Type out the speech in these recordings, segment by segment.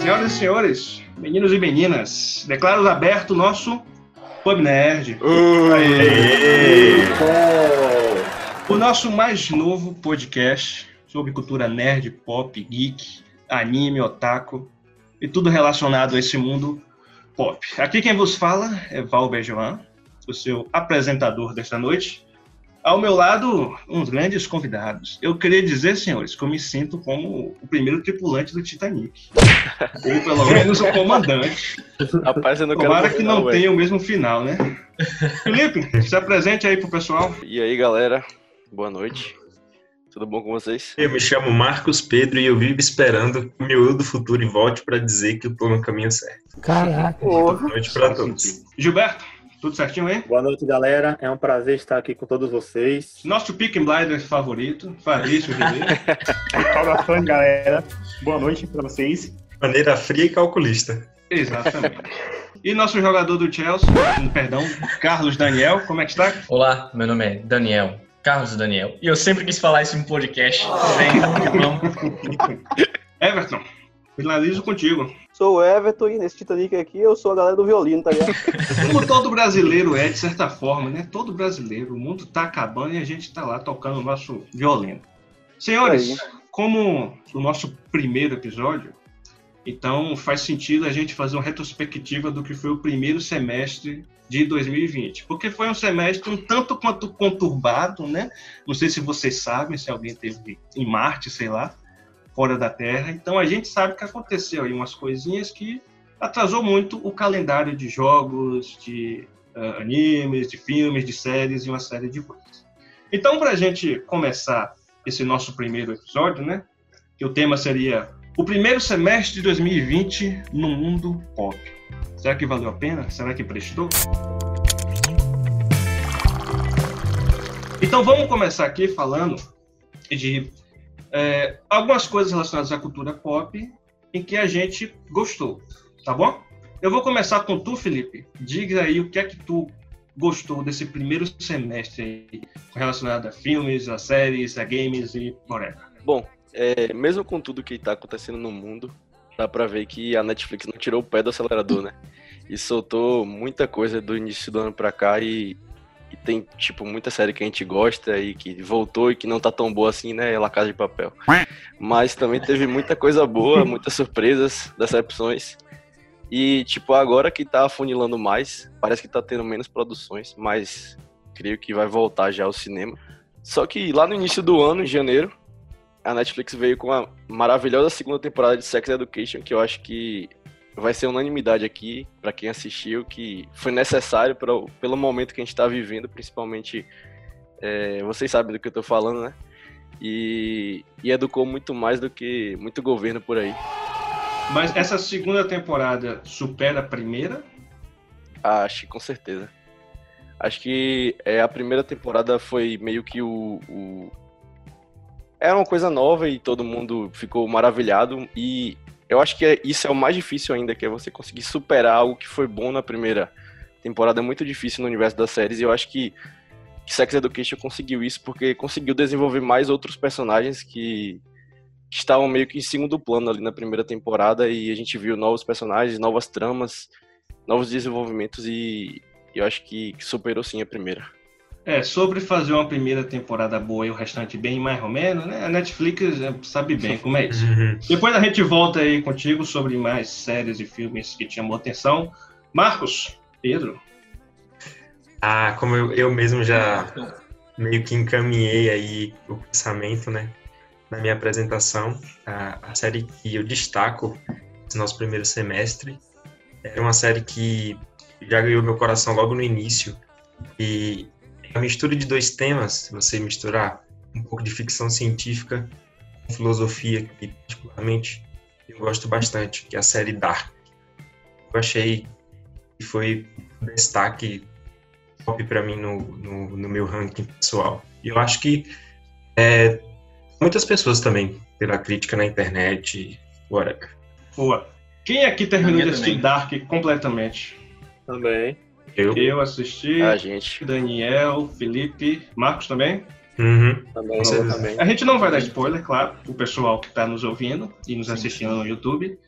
Senhoras e senhores, meninos e meninas, declaro aberto o nosso Pub Nerd. O nosso mais novo podcast sobre cultura nerd, pop, geek, anime, otaku e tudo relacionado a esse mundo pop. Aqui quem vos fala é Val Bejoan, o seu apresentador desta noite. Ao meu lado, uns grandes convidados. Eu queria dizer, senhores, que eu me sinto como o primeiro tripulante do Titanic. Ou pelo menos o comandante. Rapaz, eu não Tomara quero que não ué. tenha o mesmo final, né? Felipe, se apresente aí pro pessoal. E aí, galera? Boa noite. Tudo bom com vocês? Eu me chamo Marcos Pedro e eu vivo esperando que o meu eu do futuro volte para dizer que eu tô no caminho certo. Caraca. Boa noite para todos. Gilberto, tudo certinho aí? Boa noite, galera. É um prazer estar aqui com todos vocês. Nosso Pick Blinder favorito, Fabrício Ribeiro. Saudações, galera. Boa noite pra vocês. Maneira fria e calculista. Exatamente. E nosso jogador do Chelsea, perdão, Carlos Daniel, como é que está? Olá, meu nome é Daniel, Carlos Daniel. E eu sempre quis falar isso em podcast. Vem, vamos. Everton, finalizo contigo. Sou o Everton e nesse Titanic aqui eu sou a galera do violino, tá ligado? Como todo brasileiro é, de certa forma, né? Todo brasileiro, o mundo tá acabando e a gente tá lá tocando o nosso violino. Senhores, Aí. como o nosso primeiro episódio, então faz sentido a gente fazer uma retrospectiva do que foi o primeiro semestre de 2020. Porque foi um semestre um tanto quanto conturbado, né? Não sei se vocês sabem, se alguém teve em Marte, sei lá, fora da Terra. Então a gente sabe que aconteceu aí umas coisinhas que atrasou muito o calendário de jogos, de ah, animes, de filmes, de séries e uma série de coisas. Então, para a gente começar esse nosso primeiro episódio, né? Que o tema seria o primeiro semestre de 2020 no mundo pop. Será que valeu a pena? Será que prestou? Então vamos começar aqui falando de é, algumas coisas relacionadas à cultura pop em que a gente gostou, tá bom? Eu vou começar com tu, Felipe. Diga aí o que é que tu gostou desse primeiro semestre aí, relacionado a filmes, a séries, a games e whatever. Bom, é, mesmo com tudo que tá acontecendo no mundo, dá pra ver que a Netflix não tirou o pé do acelerador, né? E soltou muita coisa do início do ano pra cá e, e tem, tipo, muita série que a gente gosta e que voltou e que não tá tão boa assim, né? La Casa de Papel. Mas também teve muita coisa boa, muitas surpresas, decepções. E, tipo, agora que tá afunilando mais, parece que tá tendo menos produções, mas creio que vai voltar já ao cinema. Só que lá no início do ano, em janeiro, a Netflix veio com a maravilhosa segunda temporada de Sex Education, que eu acho que vai ser unanimidade aqui pra quem assistiu, que foi necessário pra, pelo momento que a gente tá vivendo, principalmente é, vocês sabem do que eu tô falando, né? E, e educou muito mais do que muito governo por aí. Mas essa segunda temporada supera a primeira? Ah, Acho que com certeza. Acho que é, a primeira temporada foi meio que o, o- Era uma coisa nova e todo mundo ficou maravilhado. E eu acho que é- isso é o mais difícil ainda, que é você conseguir superar algo que foi bom na primeira temporada. É muito difícil no universo das séries. E eu acho que, Sex Education conseguiu isso porque conseguiu desenvolver mais outros personagens que, que estavam meio que em segundo plano ali na primeira temporada. E a gente viu novos personagens, novas tramas novos desenvolvimentos e eu acho que, que superou sim a primeira. É, sobre fazer uma primeira temporada boa e o restante bem mais ou menos, né? A Netflix é, sabe bem como é isso. Depois a gente volta aí contigo sobre mais séries e filmes que te chamou a atenção. Marcos, Pedro, Ah, como eu, eu mesmo já meio que encaminhei aí o pensamento, né, na minha apresentação, a, a série que eu destaco nesse nosso primeiro semestre é uma série que já ganhou meu coração logo no início e a mistura de dois temas, se você misturar um pouco de ficção científica com filosofia, que particularmente eu gosto bastante, que é a série Dark. Eu achei que foi um destaque top para mim no, no, no meu ranking pessoal. E eu acho que é, muitas pessoas também, pela crítica na internet, whatever. boa. Quem aqui terminou de assistir. Dark completamente? Também. Eu, Eu assisti, A gente. Daniel, Felipe, Marcos também? Uhum. Também, também. A gente não vai dar spoiler, claro, o pessoal que está nos ouvindo e nos assistindo no YouTube.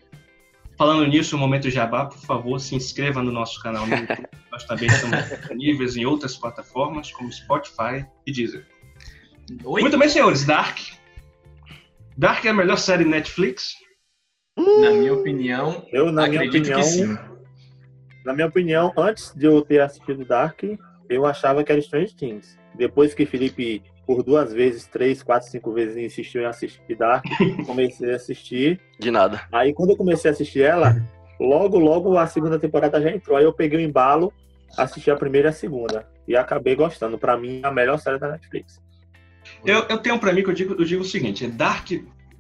Falando nisso, o momento jabá, por favor, se inscreva no nosso canal no YouTube. Nós também estamos disponíveis em outras plataformas, como Spotify e Deezer. Oi? Muito bem, senhores, Dark. Dark é a melhor série Netflix? Na minha opinião, Eu, na minha acredito opinião, que sim. Na minha opinião, antes de eu ter assistido Dark, eu achava que era Strange Things. Depois que Felipe, por duas vezes, três, quatro, cinco vezes, insistiu em assistir Dark, comecei a assistir. De nada. Aí quando eu comecei a assistir ela, logo, logo a segunda temporada já entrou. Aí eu peguei o embalo, assisti a primeira e a segunda. E acabei gostando. Pra mim, a melhor série da Netflix. Eu, eu tenho pra mim que eu digo, eu digo o seguinte: Dark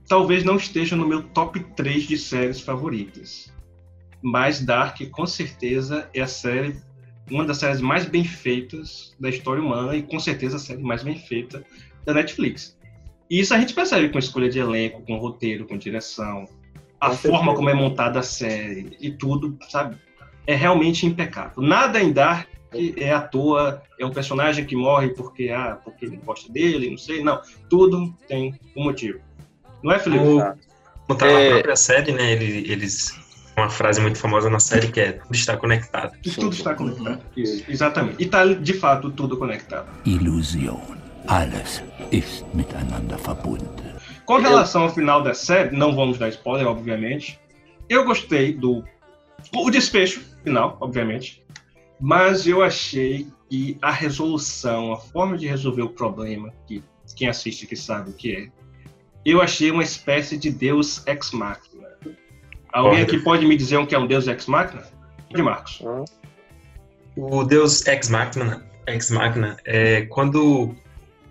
talvez não esteja no meu top 3 de séries favoritas. Mas Dark, com certeza, é a série, uma das séries mais bem feitas da história humana e com certeza a série mais bem feita da Netflix. E isso a gente percebe com escolha de elenco, com roteiro, com direção, a Com forma como é montada a série e tudo, sabe? É realmente impecável. Nada em Dark é à toa, é um personagem que morre porque, ah, porque ele gosta dele, não sei. Não, tudo tem um motivo. Não é, Felipe? O- tá É. na própria série, né? ele- Eles. Uma frase muito famosa na série que é tudo está conectado. E tudo está conectado. Isso, exatamente. E está, de fato, tudo conectado. Illusion. Alles ist miteinander verbunden. Com relação ao final da série, não vamos dar spoiler, obviamente. Eu gostei do. O desfecho final, obviamente. Mas eu achei que a resolução, a forma de resolver o problema, que quem assiste que sabe o que é, eu achei uma espécie de Deus ex machina. Alguém aqui pode me dizer o que é um Deus ex machina? De Marcos. O Deus Ex Machina, Ex Machina é quando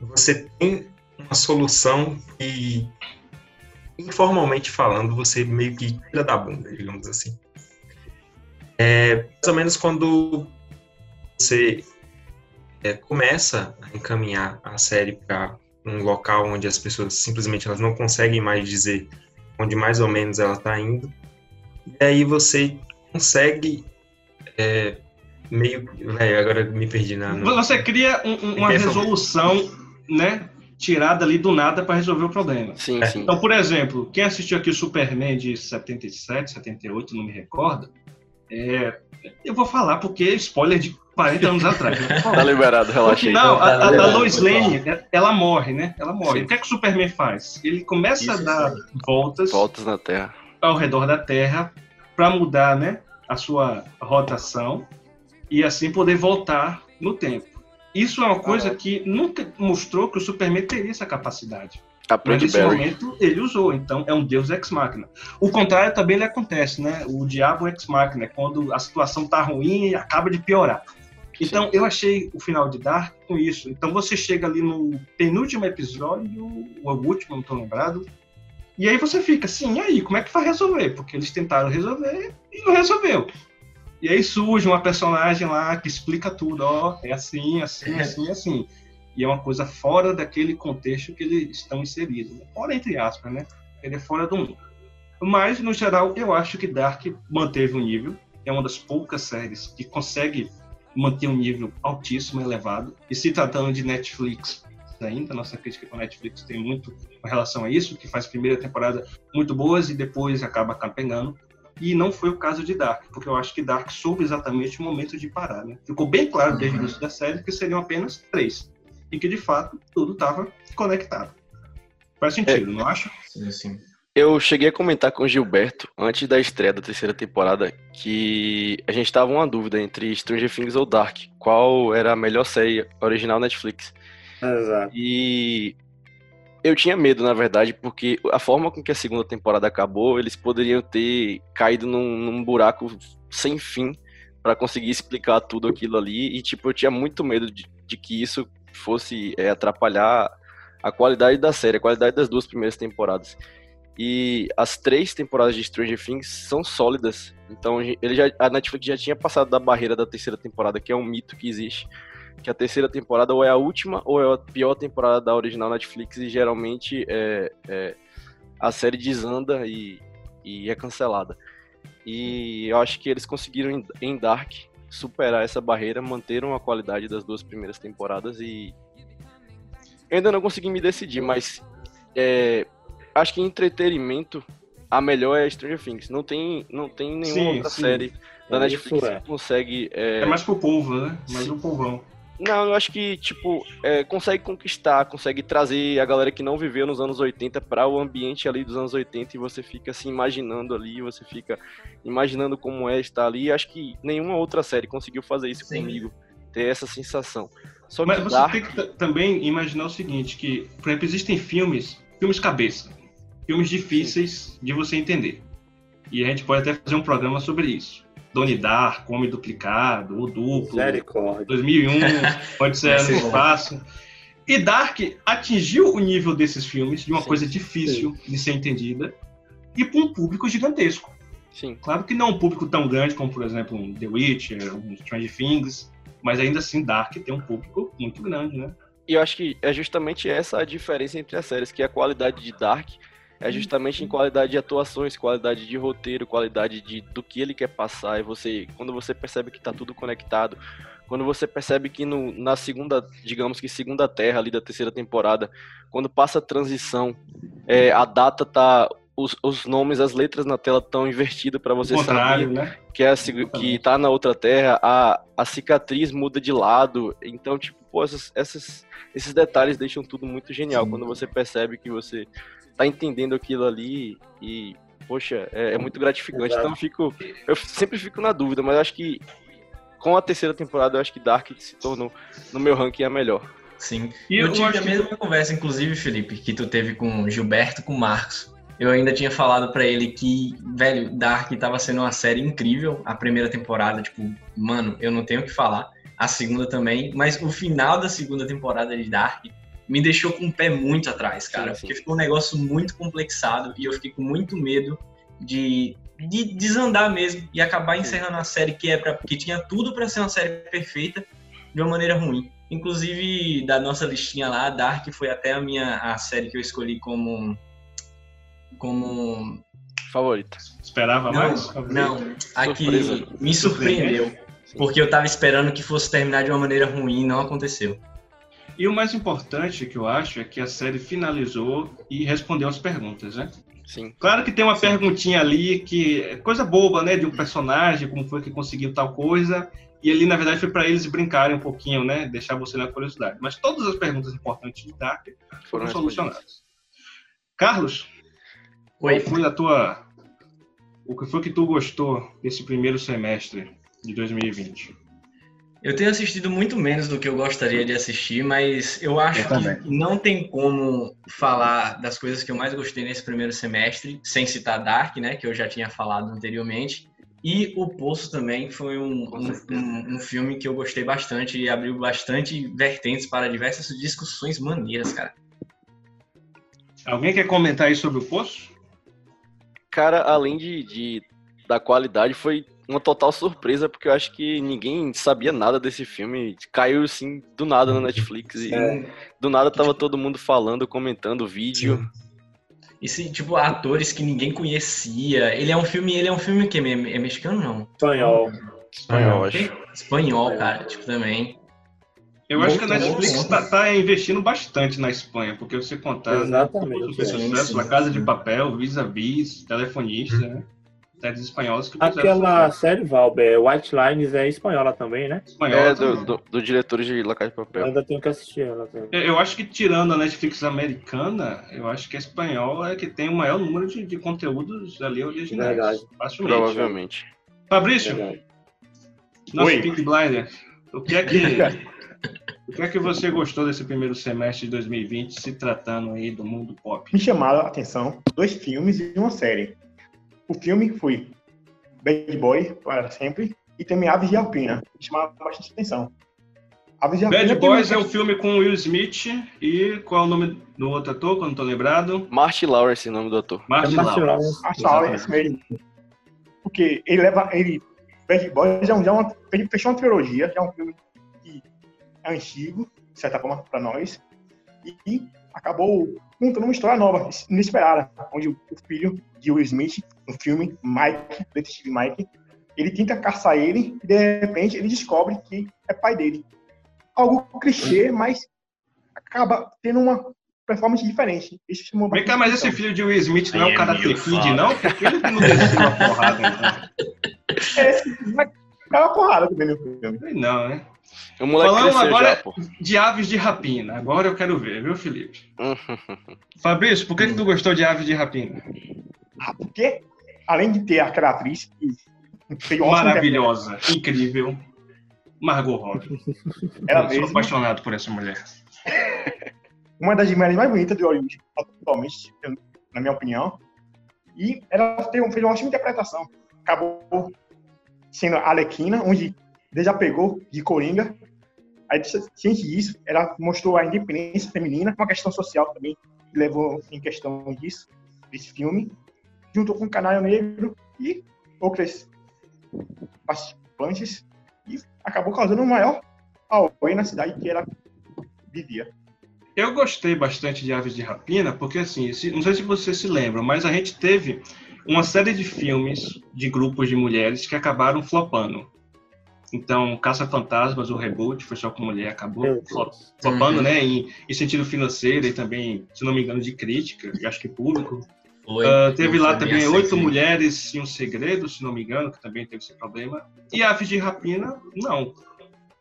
você tem uma solução e, informalmente falando, você meio que tira da bunda, digamos assim. É mais ou menos quando você é, começa a encaminhar a série para um local onde as pessoas simplesmente elas não conseguem mais dizer onde mais ou menos ela está indo. E aí você consegue é, meio. Velho, agora me perdi na. no- Você cria um- um- uma resolução, né? Tirada ali do nada para resolver o problema. Sim, É. sim. Então, por exemplo, quem assistiu aqui o Superman de 77, 78, não me recordo, é, eu vou falar porque é spoiler de 40 anos atrás. né? Tá liberado, No relaxa aí. final, a, a, a Lois Lane, ela morre, né? Ela morre. Sim. O que é que o Superman faz? Ele começa Isso a dar sim. voltas Voltas na Terra. Ao redor da Terra para mudar, né, a sua rotação e assim poder voltar no tempo. Isso é uma coisa que nunca mostrou que o Superman teria essa capacidade. Mas Aprende nesse Barry. momento ele usou, então é um deus ex machina. O contrário também lhe acontece, né? O diabo ex machina, quando a situação tá ruim e acaba de piorar. Então eu achei o final de Dark com isso. Então você chega ali no penúltimo episódio, ou o último, não tô lembrado, e aí você fica assim, e aí, como é que vai resolver? Porque eles tentaram resolver e não resolveu. E aí surge uma personagem lá que explica tudo, ó, é assim, assim, assim, assim. E é uma coisa fora daquele contexto que eles estão inseridos. né? Fora, entre aspas, né? Ele é fora do mundo. Mas, no geral, eu acho que Dark manteve o nível. É uma das poucas séries que consegue manter um nível altíssimo, elevado. E se tratando de Netflix ainda, nossa crítica com a Netflix tem muito com relação a isso, que faz primeira temporada muito boas e depois acaba capengando. E não foi o caso de Dark, porque eu acho que Dark soube exatamente o momento de parar. Né? Ficou bem claro desde o início da série que seriam apenas três. E que, de fato, tudo estava conectado. Faz sentido, não acha? Sim, sim. Eu cheguei a comentar com o Gilberto, antes da estreia da terceira temporada, que a gente tava uma dúvida entre Stranger Things ou Dark. Qual era a melhor série original Netflix? Exato. E eu tinha medo, na verdade, porque a forma com que a segunda temporada acabou, eles poderiam ter caído num, num buraco sem fim para conseguir explicar tudo aquilo ali. E, tipo, eu tinha muito medo de, de que isso fosse é, atrapalhar a qualidade da série, a qualidade das duas primeiras temporadas. E as três temporadas de Stranger Things são sólidas. Então ele já, a Netflix já tinha passado da barreira da terceira temporada, que é um mito que existe. Que a terceira temporada ou é a última ou é a pior temporada da original Netflix e geralmente é, é, a série desanda e, e é cancelada. E eu acho que eles conseguiram em, Dark superar essa barreira, manteram a qualidade das duas primeiras temporadas e Eu ainda não consegui me decidir, mas é, acho que em entretenimento a melhor é Stranger Things. Não tem, não tem nenhuma Sim, outra sim. série da Isso Netflix é. que consegue. é, É mais pro povo, né? Mais o povão. Não, eu acho que, tipo, é, consegue conquistar, consegue trazer a galera que não viveu nos anos 80 para o ambiente ali dos anos 80 e você fica se imaginando ali, você fica imaginando como é estar ali. Acho que nenhuma outra série conseguiu fazer isso Sim. comigo, ter essa sensação. Só Mas você Dark, tem que também imaginar o seguinte, que, por exemplo, existem filmes, filmes cabeça, filmes difíceis de você entender. E a gente pode até fazer um programa sobre isso. Donnie Dark, Homem Duplicado, O Duplo, Misericórdia. 2001, pode ser no bom. espaço. E Dark atingiu o nível desses filmes de uma Sim, coisa difícil de ser entendida e para um público gigantesco. sim, Claro que não um público tão grande como, por exemplo, um The Witcher, um Stranger Things, mas ainda assim Dark tem um público muito grande, né? E eu acho que é justamente essa a diferença entre as séries, que a qualidade de Dark é justamente em qualidade de atuações, qualidade de roteiro, qualidade de, do que ele quer passar. E você, quando você percebe que tá tudo conectado, quando você percebe que no, na segunda, digamos que segunda terra ali da terceira temporada, quando passa a transição, é, a data tá. Os, os nomes, as letras na tela estão invertidas para você saber né? que, é a, que tá na outra terra, a, a cicatriz muda de lado. Então, tipo, pô, essas, essas- esses detalhes deixam tudo muito genial. Quando você percebe que você tá entendendo aquilo ali e, poxa, é, é muito gratificante. Exato. Então eu fico. Eu sempre fico na dúvida, mas acho que com a terceira temporada, eu acho que Dark se tornou, no meu ranking, a melhor. Sim. E eu eu tive a que- mesma conversa, inclusive, Felipe, que tu teve com o Gilberto, com o Marcos. Eu ainda tinha falado pra ele que, velho, Dark tava sendo uma série incrível. A primeira temporada, tipo, mano, eu não tenho o que falar. A segunda também. Mas o final da segunda temporada de Dark me deixou com o pé muito atrás, cara. Sim, sim. Porque ficou um negócio muito complexado e eu fiquei com muito medo de, de desandar mesmo e acabar encerrando a série que é para que tinha tudo pra ser uma série perfeita de uma maneira ruim. Inclusive, da nossa listinha lá, Dark foi até a minha a série que eu escolhi como como Favorita. Esperava mais? não, não, a que Surpresa. me surpreendeu, porque eu tava esperando que fosse terminar de uma maneira ruim e não aconteceu. E o mais importante que eu acho é que a série finalizou e respondeu as perguntas, né? Sim. Claro que tem uma perguntinha ali que é coisa boba, né? De um personagem, como foi que conseguiu tal coisa. E ali, na verdade, foi para eles brincarem um pouquinho, né? Deixar você na curiosidade. Mas todas as perguntas importantes de Dark Foram foram solucionadas. Carlos, Oi. qual foi a tua. O que foi que tu gostou desse primeiro semestre de 2020? Eu tenho assistido muito menos do que eu gostaria de assistir, mas eu acho Eu que não tem como falar das coisas que eu mais gostei nesse primeiro semestre, sem citar Dark, né, que eu já tinha falado anteriormente. E O Poço também foi um, um, um- um filme que eu gostei bastante e abriu bastante vertentes para diversas discussões maneiras, cara. Alguém quer comentar aí sobre o Poço? Cara, além de, de- da qualidade, foi uma total surpresa, porque eu acho que ninguém sabia nada desse filme. Caiu assim do nada na Netflix e do nada tava todo mundo falando, comentando o vídeo. E se, tipo, atores que ninguém conhecia. Ele é um filme, ele é um filme que é, é mexicano, não? Espanhol. Espanhol, acho. Espanhol, cara, tipo, também. Eu acho que a Netflix está investindo bastante na Espanha, porque você contar Exatamente, todos os é. sucessos, Sim, La Casa de sim. Papel, Vis a Vis, Telefonista, né? Séries espanholas que Aquela série, Valber, White Lines é espanhola também, né? espanhola É, também. do, do, do diretor de La Casa de Eu Papel. ainda tenho que assistir ela. também. Eu eu acho que tirando a Netflix americana, eu acho que a espanhola é que tem o maior número de, de conteúdos ali originais. Verdade. Facilmente. Provavelmente. Fabrício, Verdade. nosso Oi. Pink Blinder, o que é que o que é que você gostou desse primeiro semestre de 2020 se tratando aí do mundo pop? Me chamaram a atenção dois filmes e uma série. O filme foi Bad Boy, para sempre, e também Aves de Alpina. Me chamaram bastante atenção. Aves de Alpina Bad Boys é um filme com Will Smith e qual é o nome do outro ator, que não tô lembrado? Marty Lawrence, o nome do ator. É Martin Martin Lawrence. Lawrence. É esse mesmo. Porque ele leva. Ele, Bad Boys já, é um- já é uma, ele fechou uma trilogia, já é um filme que é antigo, de certa forma, para nós, e acabou contando uma história nova, inesperada, onde o o filho de Will Smith, no filme Mike, detetive Mike, ele tenta caçar ele e de repente ele descobre que é pai dele. Algo clichê, mas acaba tendo uma performance diferente. Isso chamou Vem cá, mas esse filho de Will Smith não é o Karate Kid, não? Ele que não desceu a porrada, então. É, mas dá uma porrada também no filme. Não, né? O moleque Falando agora- já. De aves de rapina. Agora eu quero ver, viu, Felipe? Fabrício, por que, que tu gostou de aves de rapina? Ah, porque, além de ter aquela atriz ótimo Maravilhosa, incrível. Margot Robbie. Ela Eu sou apaixonado por essa mulher. uma das mulheres mais bonitas de Hollywood atualmente, na minha opinião. E ela fez uma ótima interpretação. Acabou sendo a Alequina, onde desapegou de Coringa. Aí, ciente disso, ela mostrou a independência feminina, uma questão social também, que levou em questão disso, desse filme. Juntou com o Canário Negro e outras participantes. E acabou causando o maior auê na cidade que ela vivia. Eu gostei bastante de Aves de Rapina, porque assim, não sei se vocês se lembram, mas a gente teve uma série de filmes de grupos de mulheres que acabaram flopando. Então, Caça Fantasmas, o reboot, foi só com mulher, acabou flopando, Uhum. né? Em, em sentido financeiro e também, se não me engano, de crítica, eu acho que público. Foi, Ah, teve lá também Oito. Mulheres e um Segredo, se não me engano, que também teve esse problema. E Aves de Rapina, não.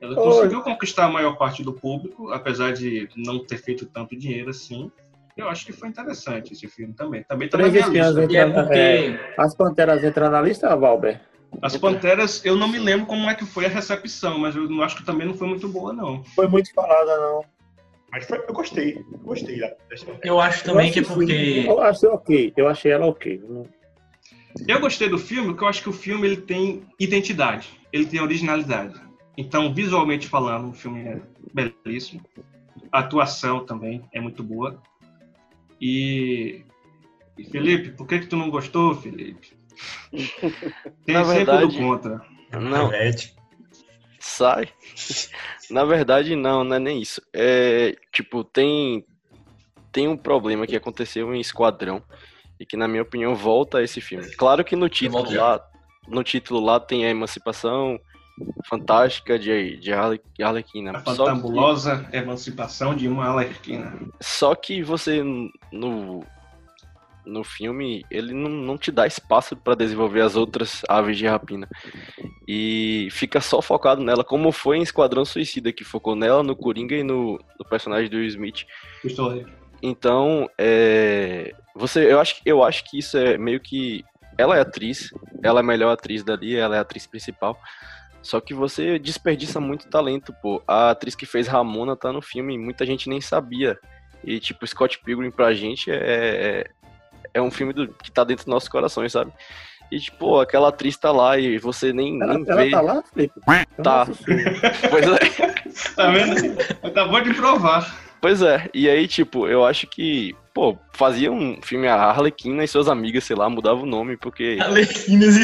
Ela Oi. conseguiu conquistar a maior parte do público, apesar de não ter feito tanto dinheiro assim. Eu acho que foi interessante esse filme também. Também tá na minha lista. E é porque. é, as panteras entram na lista, Valber? As Panteras, eu não me lembro como é que foi a recepção, mas eu não acho que também não foi muito boa, não. Foi muito falada, não. Mas foi- eu gostei, eu gostei da dessa Eu acho também Eu que é porque. Eu achei ok. Eu achei ela ok. Eu gostei do filme, porque eu acho que o filme ele tem identidade, ele tem originalidade. Então, visualmente falando, o filme é belíssimo. A atuação também é muito boa. E, e, Felipe, por que que tu não gostou, Felipe? Tem Na sempre verdade- do contra. Não. Marvete. Sai. Na verdade, não, não é nem isso. É, tipo, tem tem um problema que aconteceu em Esquadrão e que, na minha opinião, volta a esse filme. Claro que no título lá, no título lá tem a emancipação fantástica de, de Arle- Arlequina. A Só que- fantabulosa emancipação de uma alerquina. Só que você, no, no filme, ele não, não te dá espaço para desenvolver as outras aves de rapina. E fica só focado nela, como foi em Esquadrão Suicida, que focou nela, no Coringa e no, no personagem do Will Smith. Então, é, você, eu, acho, eu acho que isso é meio que. Ela é atriz, ela é a melhor atriz dali, ela é a atriz principal. Só que você desperdiça muito talento, pô. A atriz que fez Ramona tá no filme e muita gente nem sabia. E, tipo, Scott Pilgrim pra gente é, é, um filme do- que tá dentro dos nossos corações, sabe? E, tipo, aquela atriz tá lá e você nem, Ela, nem ela vê. tá lá, Felipe? Tá. Pois é. Tá vendo? Acabou de provar. Pois é, e aí, tipo, eu acho que, pô, fazia um filme a Arlequina e suas amigas, sei lá, mudava o nome, porque. E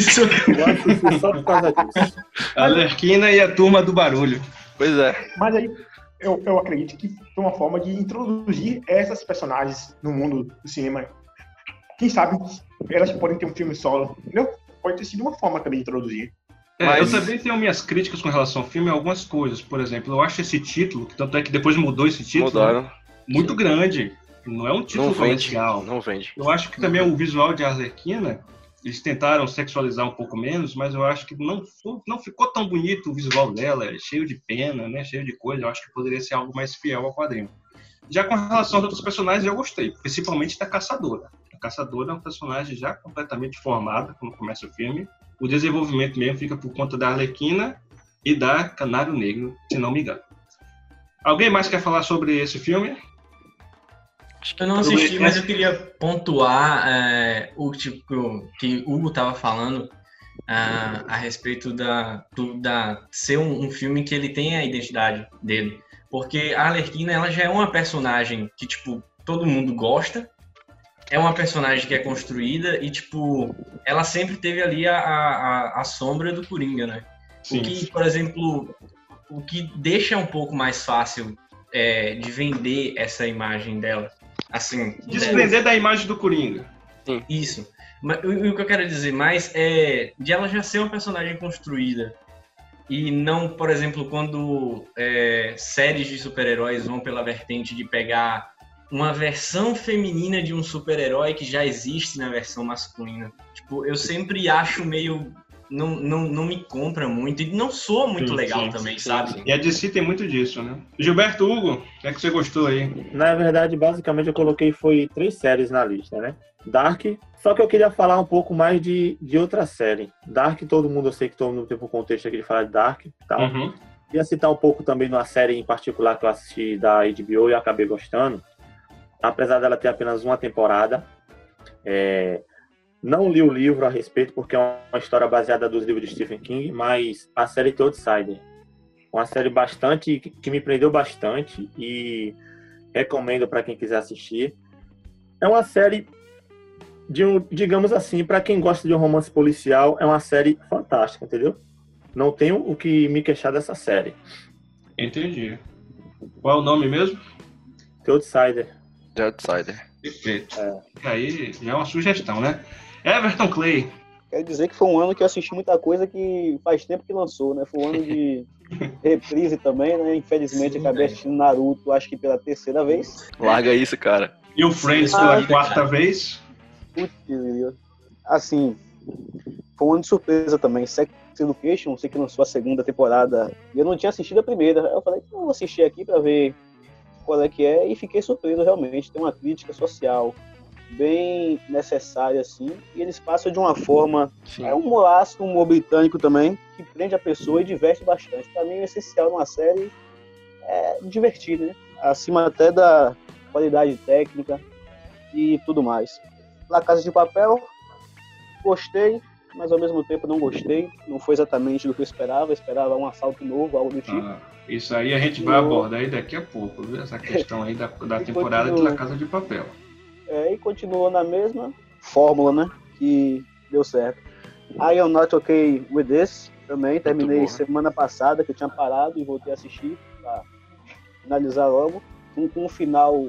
seu. Eu assisti só por causa disso. A Alerquina e a turma do barulho. Pois é, Mas aí eu, eu acredito que foi uma forma de introduzir essas personagens no mundo do cinema. Quem sabe elas podem ter um filme solo, entendeu? Pode ter sido uma forma também de introduzir. É, Mas- Eu também tenho minhas críticas com relação ao filme em algumas coisas. Por exemplo, eu acho esse título, que tanto é que depois mudou esse título, né, mudaram. muito grande. Não é um título Não vende, comercial. não vende. Eu acho que também o visual de Arlequina, eles tentaram sexualizar um pouco menos, mas eu acho que não, não ficou tão bonito o visual dela, é cheio de pena, né, cheio de coisa. Eu acho que poderia ser algo mais fiel ao quadrinho. Já com relação aos outros personagens, eu gostei, principalmente da Caçadora. A Caçadora é um personagem já completamente formado quando começa o filme. O desenvolvimento mesmo fica por conta da Arlequina e da Canário Negro, se não me engano. Alguém mais quer falar sobre esse filme? Acho que Eu não assisti, mas eu queria pontuar é, o tipo que o Hugo tava falando ah, a respeito da, do, da ser um, um filme que ele tem a identidade dele. Porque a Arlequina, ela já é uma personagem que, tipo, todo mundo gosta. É uma personagem que é construída e, tipo, ela sempre teve ali a, a, a sombra do Coringa, né? O que, por exemplo, o que deixa um pouco mais fácil é, de vender essa imagem dela. Assim, Desprender da imagem do Coringa. isso. Mas o, o que eu quero dizer mais é de ela já ser uma personagem construída E não, por exemplo, quando é, séries de super-heróis vão pela vertente de pegar uma versão feminina de um super-herói que já existe na versão masculina. Tipo, eu sempre acho meio não, não, não me compra muito e não sou muito Sim, legal sim, também, sim, sabe? sim. E a DC tem muito disso, né? Gilberto Hugo, o que é que você gostou aí? Na verdade, basicamente eu coloquei foi três séries na lista, né? Dark, só que eu queria falar um pouco mais de, de outra série. Dark, todo mundo, eu sei que todo mundo tem um contexto aqui de falar de Dark e tal. Uhum. Queria citar um pouco também de uma série em particular que eu assisti da HBO e acabei gostando. Apesar dela ter apenas uma temporada. É, Não li o livro a respeito, porque é uma história baseada dos livros de Stephen King, mas a série The Outsider. Uma série bastante que me prendeu bastante e recomendo para quem quiser assistir. É uma série de um, digamos assim, para quem gosta de um romance policial, é uma série fantástica, entendeu? Não tenho o que me queixar dessa série. Entendi. Qual é o nome mesmo? The Outsider. The Outsider. Perfeito. Aí já é uma sugestão, né? Everton Clay. Quero dizer que foi um ano que eu assisti muita coisa que faz tempo que lançou, né? Foi um ano de reprise também, né? Infelizmente Sim, acabei assistindo Naruto, acho que pela terceira vez. Larga isso, cara. E o Friends Ah, pela verdade. quarta vez. Putz, assim, foi um ano de surpresa também. Sex Education, sei que lançou a segunda temporada e eu não tinha assistido a primeira. Aí Eu falei, não, vou assistir aqui pra ver qual é que é e fiquei surpreso realmente. Tem uma crítica social bem necessária assim e eles passam de uma forma Sim. É um ácido, um humor britânico também, que prende a pessoa e diverte bastante. Para mim, o essencial numa série é divertir, né? Acima até da qualidade técnica e tudo mais. La Casa de Papel, gostei, mas ao mesmo tempo não gostei. Não foi exatamente do que eu esperava. Eu esperava um assalto novo, algo do tipo. Ah, isso aí a gente vai Eu- abordar aí daqui a pouco, viu? Essa questão aí da, da E temporada de continua. La Casa de Papel. É, e continuou na mesma fórmula, né? Que deu certo. I am not okay with this também. Terminei boa. semana passada, que eu tinha parado e voltei a assistir pra finalizar logo. Com, com um final,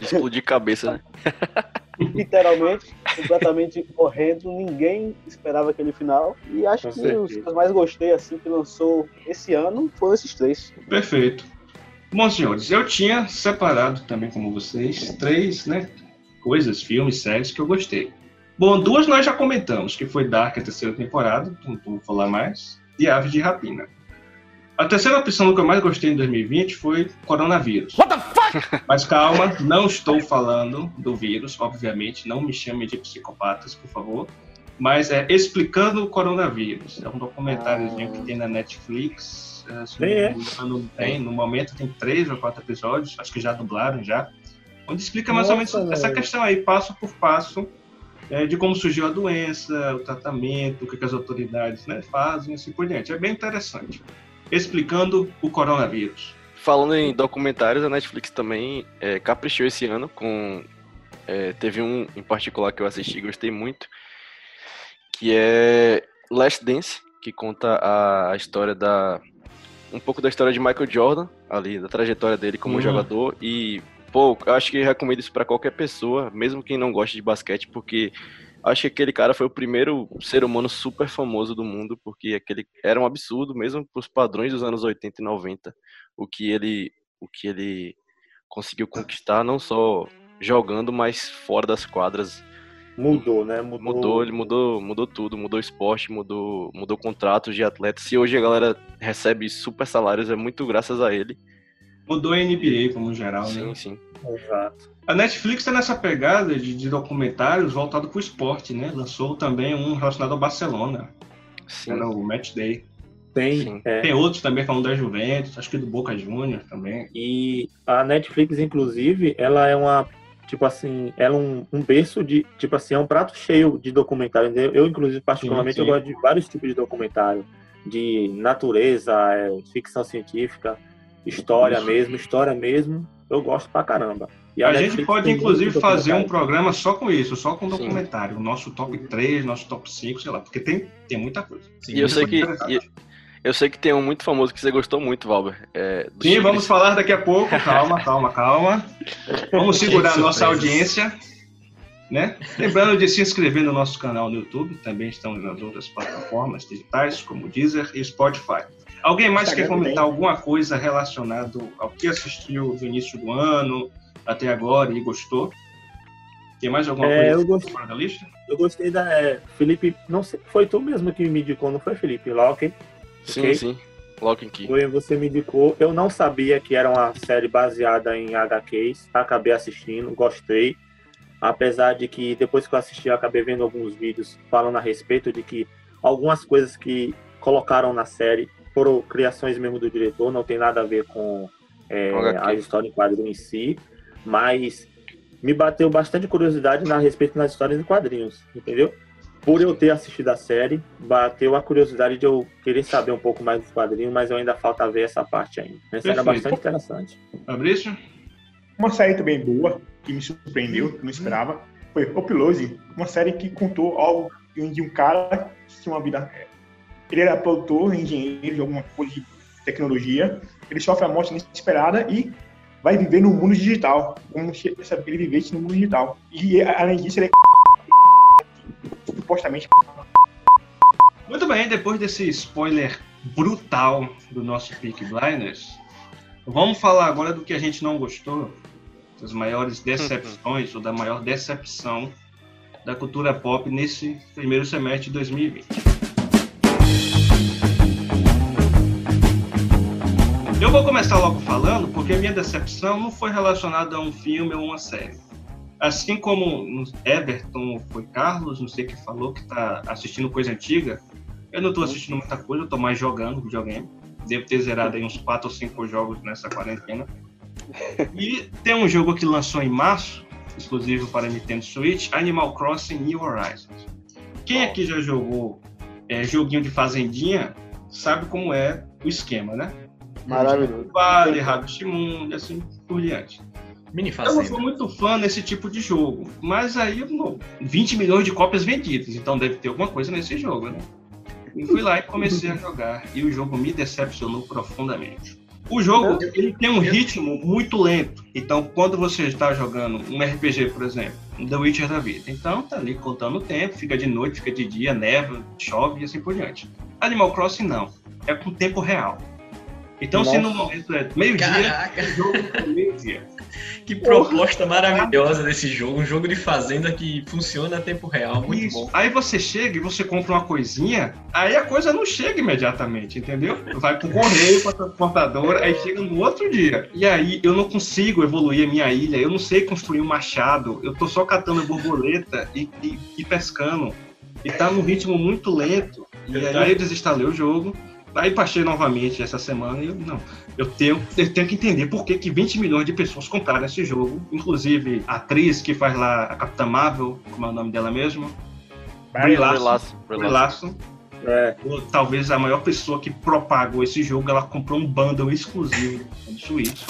Explodir cabeça, né? literalmente, completamente horrendo. Ninguém esperava aquele final. E acho Com que certeza. os que eu mais gostei, assim, que lançou esse ano, foram esses três. Perfeito. Bom, senhores, eu tinha separado também, como vocês, três né, coisas, filmes, séries que eu gostei. Bom, duas nós já comentamos, que foi Dark, a terceira temporada, não vou falar mais, e Aves de Rapina. A terceira opção que eu mais gostei em 2020 foi coronavírus. What the fuck? Mas calma, não estou falando do vírus, obviamente, não me chamem de psicopatas, por favor. Mas é Explicando o Coronavírus. É um documentáriozinho que tem na Netflix. É, se é? não tem. No momento tem três ou quatro episódios, acho que já dublaram já. Onde explica mais ou Nossa, menos essa questão aí, passo por passo, é, de como surgiu a doença, o tratamento, o que, que as autoridades né, fazem, assim por diante. É bem interessante. Explicando o coronavírus. Falando em documentários, a Netflix também é, caprichou esse ano com. é, teve um em particular que eu assisti e gostei muito, que é Last Dance, que conta a, a história da. um pouco da história de Michael Jordan, ali, da trajetória dele como Hum. jogador. E, pô, eu acho que recomendo isso pra qualquer pessoa, mesmo quem não gosta de basquete, porque acho que aquele cara foi o primeiro ser humano super famoso do mundo, porque aquele era um absurdo, mesmo pros padrões dos anos 80 e 90 o que ele o que ele conseguiu conquistar não só jogando mas fora das quadras Mudou, né? Mudou. mudou ele mudou mudou tudo mudou o esporte mudou mudou contratos de atletas se hoje a galera recebe super salários é muito graças a ele Mudou a NBA como geral, né? sim sim Exato. A Netflix está nessa pegada de, de documentários voltado para o esporte, né? Lançou também um relacionado ao Barcelona, sim era o Match Day. Tem, Sim. é, Tem outros também falando da Juventus, acho que do Boca Juniors também. E a Netflix, inclusive, ela é uma, tipo assim, ela é um, um berço de, tipo assim, é um prato cheio de documentário. entendeu? Eu, inclusive, particularmente, Sim, sim. eu gosto de vários tipos de documentário. De natureza, é, ficção científica, história Isso. mesmo, história mesmo. Eu gosto pra caramba. E A, gente Netflix pode, inclusive, fazer um programa só com isso, só com Sim. documentário. O nosso top 3, nosso top 5, sei lá, porque tem, tem muita coisa. Sim, e eu sei que e- eu sei que tem um muito famoso que você gostou muito Valber é, Sim, Tigres. vamos falar daqui a pouco. Calma, calma, calma. Vamos segurar a nossa audiência. Né? Lembrando de se inscrever no nosso canal no YouTube, também estamos nas outras plataformas digitais, como Deezer e Spotify. Alguém mais quer Instagram comentar tem. alguma coisa relacionada ao que assistiu do início do ano até agora e gostou? Tem mais alguma É, coisa eu gostei. fora da lista? Eu gostei da. é, Felipe, não sei, foi tu mesmo que me indicou, não foi, Felipe? Loki? Sim, Ok. sim. And Key. Foi, você me indicou. Eu não sabia que era uma série baseada em HQs. Acabei assistindo, gostei. Apesar de que depois que eu assisti, eu acabei vendo alguns vídeos falando a respeito de que algumas coisas que colocaram na série foram criações mesmo do diretor, não tem nada a ver com é, a história em quadrinho em si, mas me bateu bastante curiosidade na respeito das histórias em quadrinhos, entendeu? Por eu ter assistido a série, bateu a curiosidade de eu querer saber um pouco mais dos quadrinhos, mas eu ainda falta ver essa parte ainda. Essa era bastante interessante. Fabrício? Uma série também boa, que me surpreendeu, que não esperava, foi Opilose, uma série que contou algo de um cara que tinha uma vida. Ele era produtor, engenheiro de alguma coisa de tecnologia, ele sofre a morte inesperada e vai viver no mundo digital, como se ele vivesse no mundo digital. E além disso, ele é supostamente Muito bem, depois desse spoiler brutal do nosso Peak Blinders, vamos falar agora do que a gente não gostou, das maiores decepções ou da maior decepção da cultura pop nesse primeiro semestre de 2020. Eu vou começar logo falando, porque a minha decepção não foi relacionada a um filme ou uma série. Assim como Everton foi Carlos, não sei que falou, que está assistindo coisa antiga, eu não estou assistindo muita coisa, eu estou mais jogando videogame. Devo ter zerado aí uns 4 ou 5 jogos nessa quarentena. E tem um jogo que lançou em março, exclusivo para Nintendo Switch, Animal Crossing New Horizons. Quem aqui já jogou é, joguinho de fazendinha sabe como é o esquema, né? Maravilhoso. Vale, Harvest e assim por diante. Mini Eu não sou Fazenda. muito fã desse tipo de jogo, mas aí no, 20 milhões de cópias vendidas, então deve ter alguma coisa nesse jogo, né? E fui lá e comecei a jogar, e o jogo me decepcionou profundamente. O jogo ele tem um ritmo muito lento, então quando você está jogando um RPG, por exemplo, um The Witcher da vida, então tá ali contando o tempo, fica de noite, fica de dia, neva, chove e assim por diante. Animal Crossing não, é com tempo real. Então se no Nossa. momento é meio-dia, jogo é meio-dia. que proposta maravilhosa desse jogo. Um jogo de fazenda que funciona a tempo real. Muito Isso. bom. Aí você chega e você compra uma coisinha, aí a coisa não chega imediatamente, entendeu? Vai pro correio, pra transportadora, aí chega no outro dia. E aí eu não consigo evoluir a minha ilha, eu não sei construir um machado, eu tô só catando borboleta e, e, e pescando. E tá num ritmo muito lento. E aí eu desinstalei o jogo. Aí baixei novamente essa semana e eu, não, eu tenho, eu tenho que entender por que, que 20 milhões de pessoas compraram esse jogo. Inclusive a atriz que faz lá a Capitã Marvel, como é o nome dela mesmo, Brie Larson. Brie É, ou talvez a maior pessoa que propagou esse jogo, ela comprou um bundle exclusivo do Switch.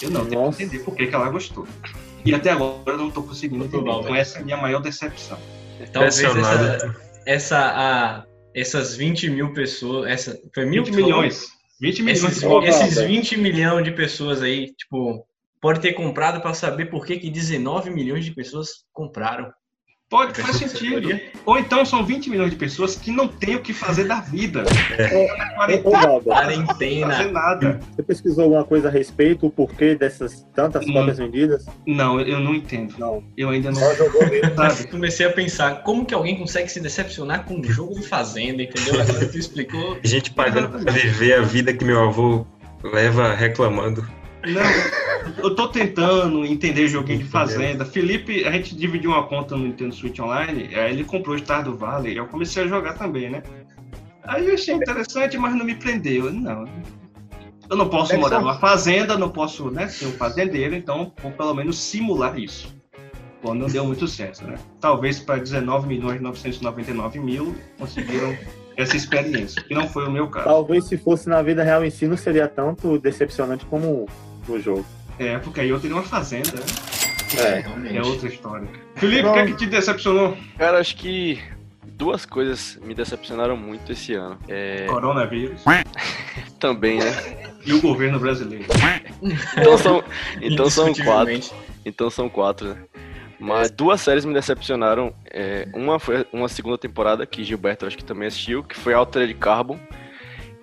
Eu não, tenho que entender por que, que ela gostou. E até agora eu não tô conseguindo entender. Então velho. essa é a minha maior decepção. Talvez essa, essa a, essas 20 mil pessoas. Essa, foi mil 20 que falou? milhões. 20 milhões Esses, esses velho. 20 milhões de pessoas aí, tipo, pode ter comprado para saber por que, que 19 milhões de pessoas compraram. Pode, faz sentido. Ou então são 20 milhões de pessoas que não têm o que fazer da vida. Ô, quarentena, Valber, não fazer Quarentena. nada. você pesquisou alguma coisa a respeito, o porquê dessas tantas Hum. cópias vendidas? Não, eu não entendo. Não. Eu ainda não. Só jogou mesmo. Comecei a pensar, como que alguém consegue se decepcionar com um jogo de fazenda, entendeu? Agora tu explicou. Gente pagando pra viver a vida que meu avô leva reclamando. Não, eu tô tentando entender joguinho de fazenda. Felipe, a gente dividiu uma conta no Nintendo Switch Online, aí ele comprou o Stardew Valley, e eu comecei a jogar também, né? Aí eu achei interessante, mas não me prendeu. Não. Eu não posso Deve morar ser um- numa fazenda, não posso né, ser um fazendeiro, então vou pelo menos simular isso. Pô, não deu muito certo, né? Talvez para 19 milhões 999 mil conseguiram essa experiência, que não foi o meu caso. Talvez se fosse na vida real em si, não seria tanto decepcionante como no jogo. É, porque aí eu teria uma fazenda, né? É. É outra história. Felipe, o que, é que te decepcionou? Cara, acho que duas coisas me decepcionaram muito esse ano. É, Coronavírus também, né? e o governo brasileiro. Então são, então são quatro. Então são quatro, né? Mas duas séries me decepcionaram. É, uma foi uma segunda temporada que Gilberto acho que também assistiu, que foi Altered Carbon.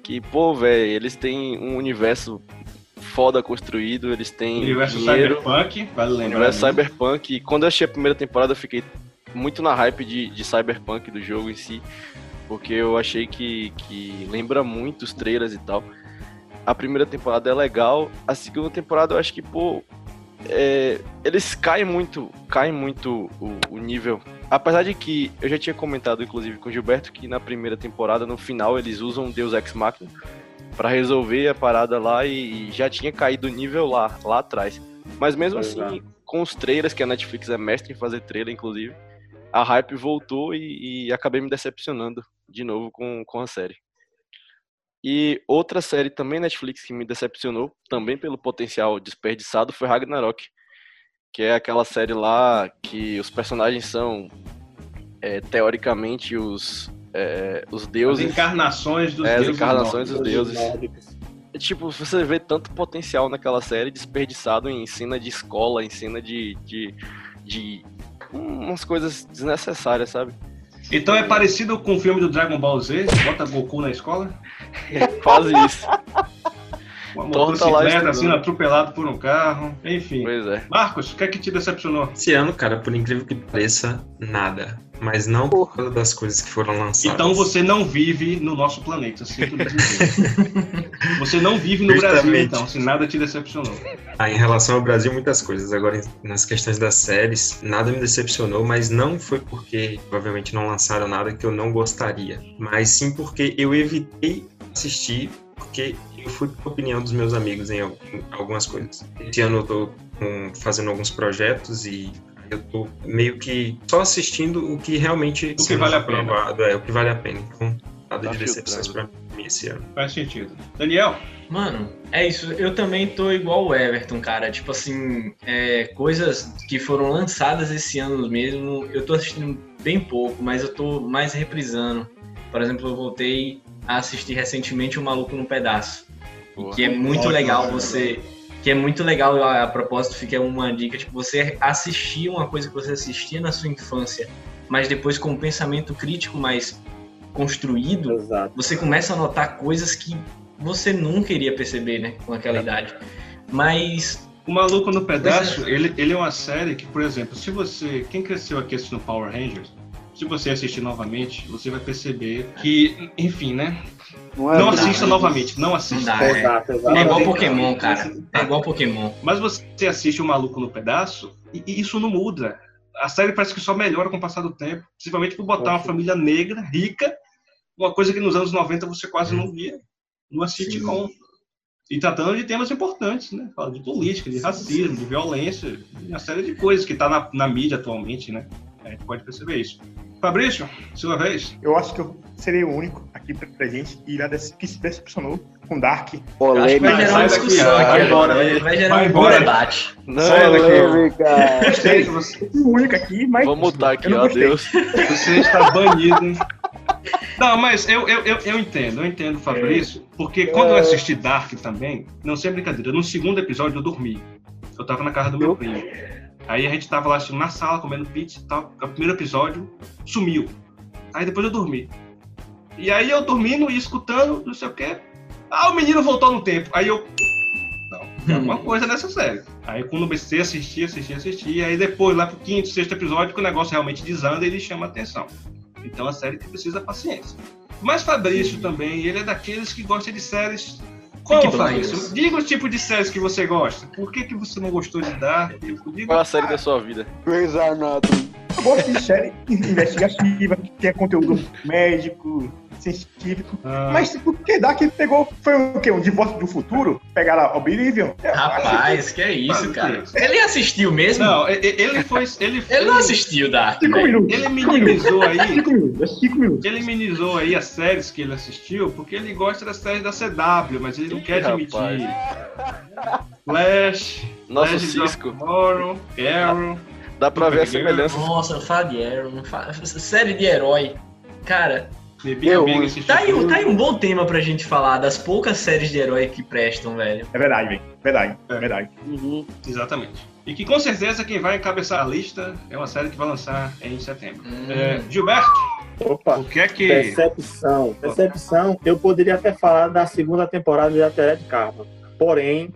Que, pô, velho, eles têm um universo foda construído, eles têm Universo dinheiro, Cyberpunk, vale lembrar. universo né? Cyberpunk. E quando eu achei a primeira temporada, eu fiquei muito na hype de, de Cyberpunk do jogo em si, porque eu achei que, que lembra muito os trailers e tal. A primeira temporada é legal, a segunda temporada eu acho que, pô, é, eles caem muito, caem muito o, o nível. Apesar de que eu já tinha comentado, inclusive, com o Gilberto, que na primeira temporada, no final, eles usam Deus Ex Machina pra resolver a parada lá e, e já tinha caído o nível lá, lá atrás. Mas mesmo assim, Exato. com os trailers, que a Netflix é mestre em fazer trailer, inclusive, a hype voltou e, e acabei me decepcionando de novo com, com a série. E outra série também Netflix que me decepcionou, também pelo potencial desperdiçado, foi Ragnarok. Que é aquela série lá que os personagens são, é, teoricamente, os, é, os As deuses. encarnações dos É, as deuses encarnações dos deuses. nórdicos. É, Tipo, você vê tanto potencial naquela série desperdiçado em cena de escola, em cena de. de, de umas coisas desnecessárias, sabe? Então é parecido com o filme do Dragon Ball Z, bota Goku na escola, Quase isso. uma motocicleta assim, estudando. atropelado por um carro, enfim. Pois é. Marcos, o que é que te decepcionou? Esse ano, cara, por incrível que pareça, nada. Mas não por causa das coisas que foram lançadas. Então você não vive no nosso planeta, sinto lhe dizer. Você não vive no Brasil, Justamente. então, se nada te decepcionou. Ah, em relação ao Brasil, muitas coisas. Agora, nas questões das séries, nada me decepcionou, mas não foi porque provavelmente não lançaram nada que eu não gostaria, mas sim porque eu evitei assistir, porque eu fui com a opinião dos meus amigos em al- em algumas coisas. Esse ano eu tô com- fazendo alguns projetos e eu tô meio que só assistindo o que realmente que sendo vale a pena. aprovado, é o que vale a pena. Então, nada Tá de decepções pra filtrando. mim esse ano. Faz sentido. Daniel, Mano, é isso. Eu também tô igual o Everton, cara. Tipo assim, é, coisas que foram lançadas esse ano mesmo, eu tô assistindo bem pouco, mas eu tô mais reprisando. Por exemplo, eu voltei a assistir recentemente O Maluco no Pedaço. E que é muito Ótimo, legal você. Que é muito legal, a, a propósito, fica uma dica, tipo, você assistir uma coisa que você assistia na sua infância, mas depois com um pensamento crítico mais construído, Exato. você começa a notar coisas que você nunca iria perceber, né, com aquela idade. Mas o Maluco no Pedaço, ele, ele é uma série que, por exemplo, se você. Quem cresceu aqui assistindo Power Rangers, se você assistir novamente, você vai perceber que, enfim, né? Não, é Não assista novamente, não não assista. dá, é, Exato, exato. é igual Pokémon, cara. É igual Pokémon. Mas você assiste o Maluco no Pedaço e, e isso não muda. A série parece que só melhora com o passar do tempo, principalmente por botar uma família negra, rica, uma coisa que nos anos 90 você quase não via numa sitcom. E tratando de temas importantes, né? Fala de política, de racismo, de violência, de uma série de coisas que está na, na mídia atualmente, né? A gente pode perceber isso. Fabrício, sua vez. Eu acho que eu serei o único aqui presente que, irá que se decepcionou com Dark. Polêmica. vai gerar uma discussão aqui embora, agora. vai. Vai gerar Vai um embora. debate. Não, Sai daqui. Polêmica. Gostei que você, O único aqui, mas. vamos mutar aqui, eu não ó, gostei. Deus. você está banido. Não, mas eu, eu, eu, eu entendo, eu entendo, Fabrício, porque quando eu assisti Dark também, não sei brincadeira, no segundo episódio eu dormi. Eu tava na casa do meu primo. Aí a gente tava lá assistindo na sala, comendo pizza e tal. O primeiro episódio sumiu. Aí depois eu dormi. E aí eu dormindo e escutando, não sei o quê. Ah, o menino voltou no tempo. Aí eu. Não, tem alguma coisa nessa série. Aí quando eu comecei a assistir, assistir, assistir, aí depois, lá pro quinto, sexto episódio, que o negócio realmente desanda, ele chama atenção. Então a série precisa da paciência. Mas Fabrício também, ele é daqueles que gosta de séries. Como, Fabrício? Blinders. Diga o tipo de séries que você gosta. Por que, que você não gostou de dar? Diga Qual a série da sua vida? Grey's Anatomy. Eu gosto de série investigativa, que tenha conteúdo médico, científico. Ah, Mas o que Dark pegou foi o quê? Um divórcio do futuro? Pegaram a Oblivion? Rapaz, que é isso, cara. que Ele assistiu mesmo? Não, e- e- ele foi. Ele, Ele não assistiu Dark, que- Cinco minutos. Ele minimizou aí. Cinco minutos. Cinco minutos. Ele minimizou aí as séries que ele assistiu porque ele gosta das séries da CW, mas ele não quer admitir. Flash, Nosso of Cisco. Tomorrow, Arrow. Dá pra ver a semelhança. Nossa, fala de Arrow, não fala- série de herói. Cara, The Big Eu- Bang assistiu tá aí, tá aí um bom tema pra gente falar das poucas séries de herói que prestam, velho. É verdade, velho. Verdade. É. Verdade. Uhum. Exatamente. E que com certeza quem vai encabeçar a lista é uma série que vai lançar em setembro. Hum. É, Gilberto, Opa, O que é que. Decepção. Decepção, eu poderia até falar da segunda temporada de Altered Carbon. Porém,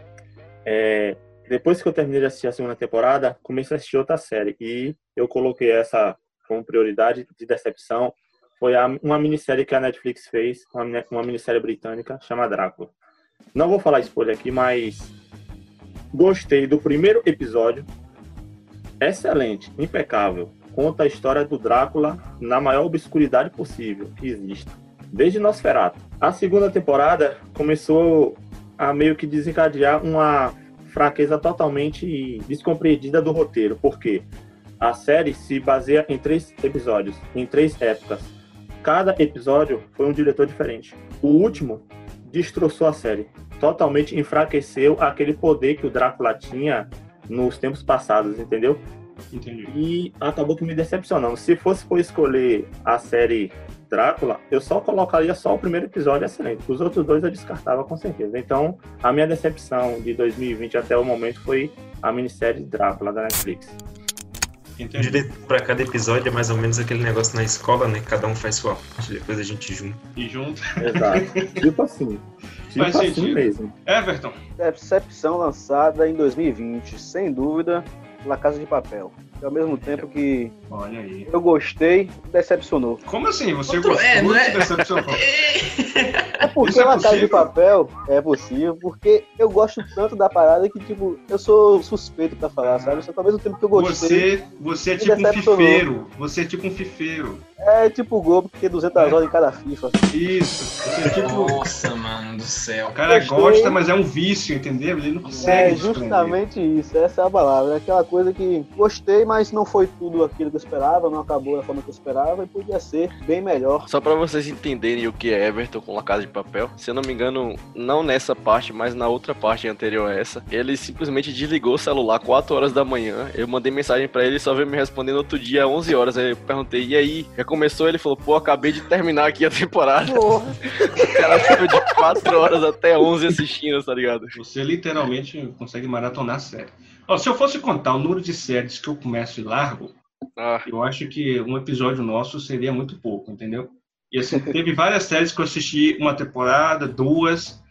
é, depois que eu terminei de assistir a segunda temporada, comecei a assistir outra série. E eu coloquei essa como prioridade de decepção. Foi uma minissérie que a Netflix fez, uma, mini- uma minissérie britânica, chama Drácula. Não vou falar spoiler aqui, mas gostei do primeiro episódio. Excelente, impecável. Conta a história do Drácula na maior obscuridade possível que existe, desde Nosferatu. A segunda temporada começou a meio que desencadear uma fraqueza totalmente descompreendida do roteiro, porque a série se baseia em três episódios, em três épocas. Cada episódio foi um diretor diferente. O último destroçou a série, totalmente enfraqueceu aquele poder que o Drácula tinha nos tempos passados, entendeu? Entendi. E acabou que me decepcionando. Se fosse por escolher a série Drácula, eu só colocaria só o primeiro episódio excelente. Os outros dois eu descartava com certeza. Então, a minha decepção de 2020 até o momento foi a minissérie Drácula da Netflix. O Entendi. direito pra cada episódio é mais ou menos aquele negócio na escola, né? Cada um faz sua parte, depois a gente junta. E junto. Exato. tipo assim. Tipo Faz assim sentido. mesmo. Everton. Decepção lançada em 2020, sem dúvida, La Casa de Papel. E ao mesmo tempo que Olha aí. eu gostei, decepcionou. Como assim? Você Outro- gostou é, não é? se decepcionou? É porque Isso é La Casa de possível? Papel é possível, porque eu gosto tanto da parada que, tipo, eu sou suspeito pra falar, sabe? Só que ao mesmo tempo que eu gostei, Você, você é tipo um fifeiro. Você é tipo um fifeiro. é tipo o Globo que tem 200 horas em cada FIFA. Isso. Você é tipo. Nossa, mano do céu. O cara Gostei. gosta, mas é um vício, entendeu? Ele não consegue. É desprender. justamente isso, essa é a palavra. É aquela coisa que gostei, mas não foi tudo aquilo que eu esperava, não acabou da forma que eu esperava e podia ser bem melhor. Só pra vocês entenderem o que é Everton com La Casa de Papel, se eu não me engano, não nessa parte, mas na outra parte anterior a essa, ele simplesmente desligou o celular 4 horas da manhã. Eu mandei mensagem pra ele e só veio me responder no outro dia, 11 horas. Aí eu perguntei, e aí? Já começou? Ele falou, pô, acabei de terminar aqui a temporada. O cara ficou de 4 horas até 11 assistindo, tá ligado? Você literalmente consegue maratonar a série. Ó, se eu fosse contar o número de séries que eu começo e largo, Ah, eu acho que um episódio nosso seria muito pouco, entendeu? E assim, teve várias séries que eu assisti uma temporada, duas,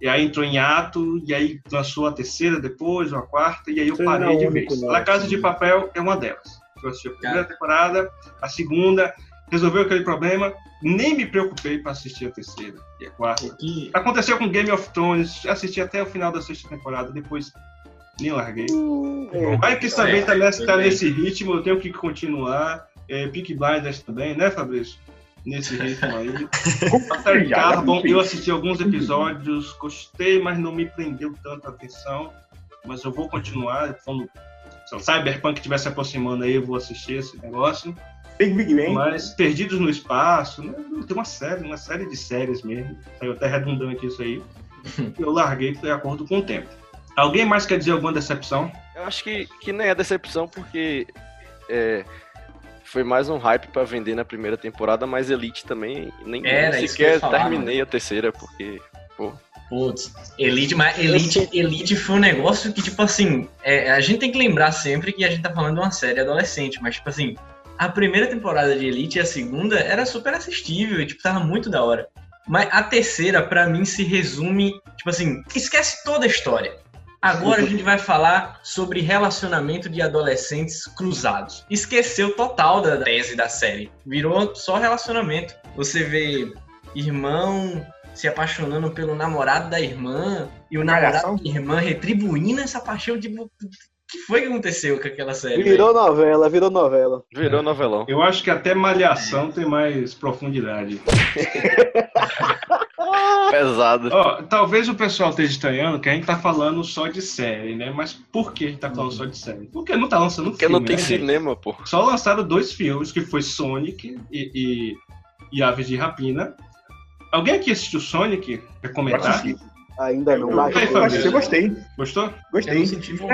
e aí entrou em ato, e aí lançou a terceira depois, ou a quarta, e aí eu Você parei é de vez. La Casa de Papel é uma delas. Eu assisti a primeira temporada, a segunda, resolveu aquele problema, nem me preocupei para assistir a terceira e a quarta. O que- Aconteceu com Game of Thrones, assisti até o final da sexta temporada, depois nem larguei. É, Vai que também tá, nessa, tá nesse ritmo, eu tenho que continuar. É, Peak Blinders também, né, Fabrício? Nesse ritmo aí. Altered Carbon, eu assisti alguns episódios, gostei, mas não me prendeu tanta atenção. Mas eu vou continuar. Quando se o Cyberpunk estiver se aproximando aí, eu vou assistir esse negócio. Big Big Bang. Mas Perdidos no Espaço, né? tem uma série, uma série de séries mesmo. Saiu até redundante isso aí. Eu larguei de acordo com o tempo. Alguém mais quer dizer alguma decepção? eu acho que, que nem é decepção, porque é, foi mais um hype pra vender na primeira temporada, mas Elite também nem, Era nem sequer falar, terminei a terceira, porque Putz, Elite, mas Elite, Elite foi um negócio que, tipo assim, é, a gente tem que lembrar sempre que a gente tá falando de uma série adolescente, mas, tipo assim, a primeira temporada de Elite e a segunda era super assistível e, tipo, tava muito da hora. Mas a terceira, pra mim, se resume, tipo assim, esquece toda a história. Agora a gente vai falar sobre relacionamento de adolescentes cruzados. Esqueceu total da tese da série. Virou só relacionamento. Você vê irmão se apaixonando pelo namorado da irmã e o namorado da irmã retribuindo essa paixão. O que foi que aconteceu com aquela série? Virou novela, virou novela. virou novelão. Eu acho que até Malhação tem mais profundidade. Pesado. Ó, talvez o pessoal esteja estranhando que a gente tá falando só de série, né? Mas por que a gente tá falando só de série? Porque não tá lançando Porque filme, não tem né, gente? cinema, pô. Só lançaram dois filmes, que foi Sonic e, e, e Aves de Rapina. Alguém aqui assistiu Sonic? Quer comentar? assisti. Ainda não, Eu, assisti, eu gostei. Gostou? Gostei.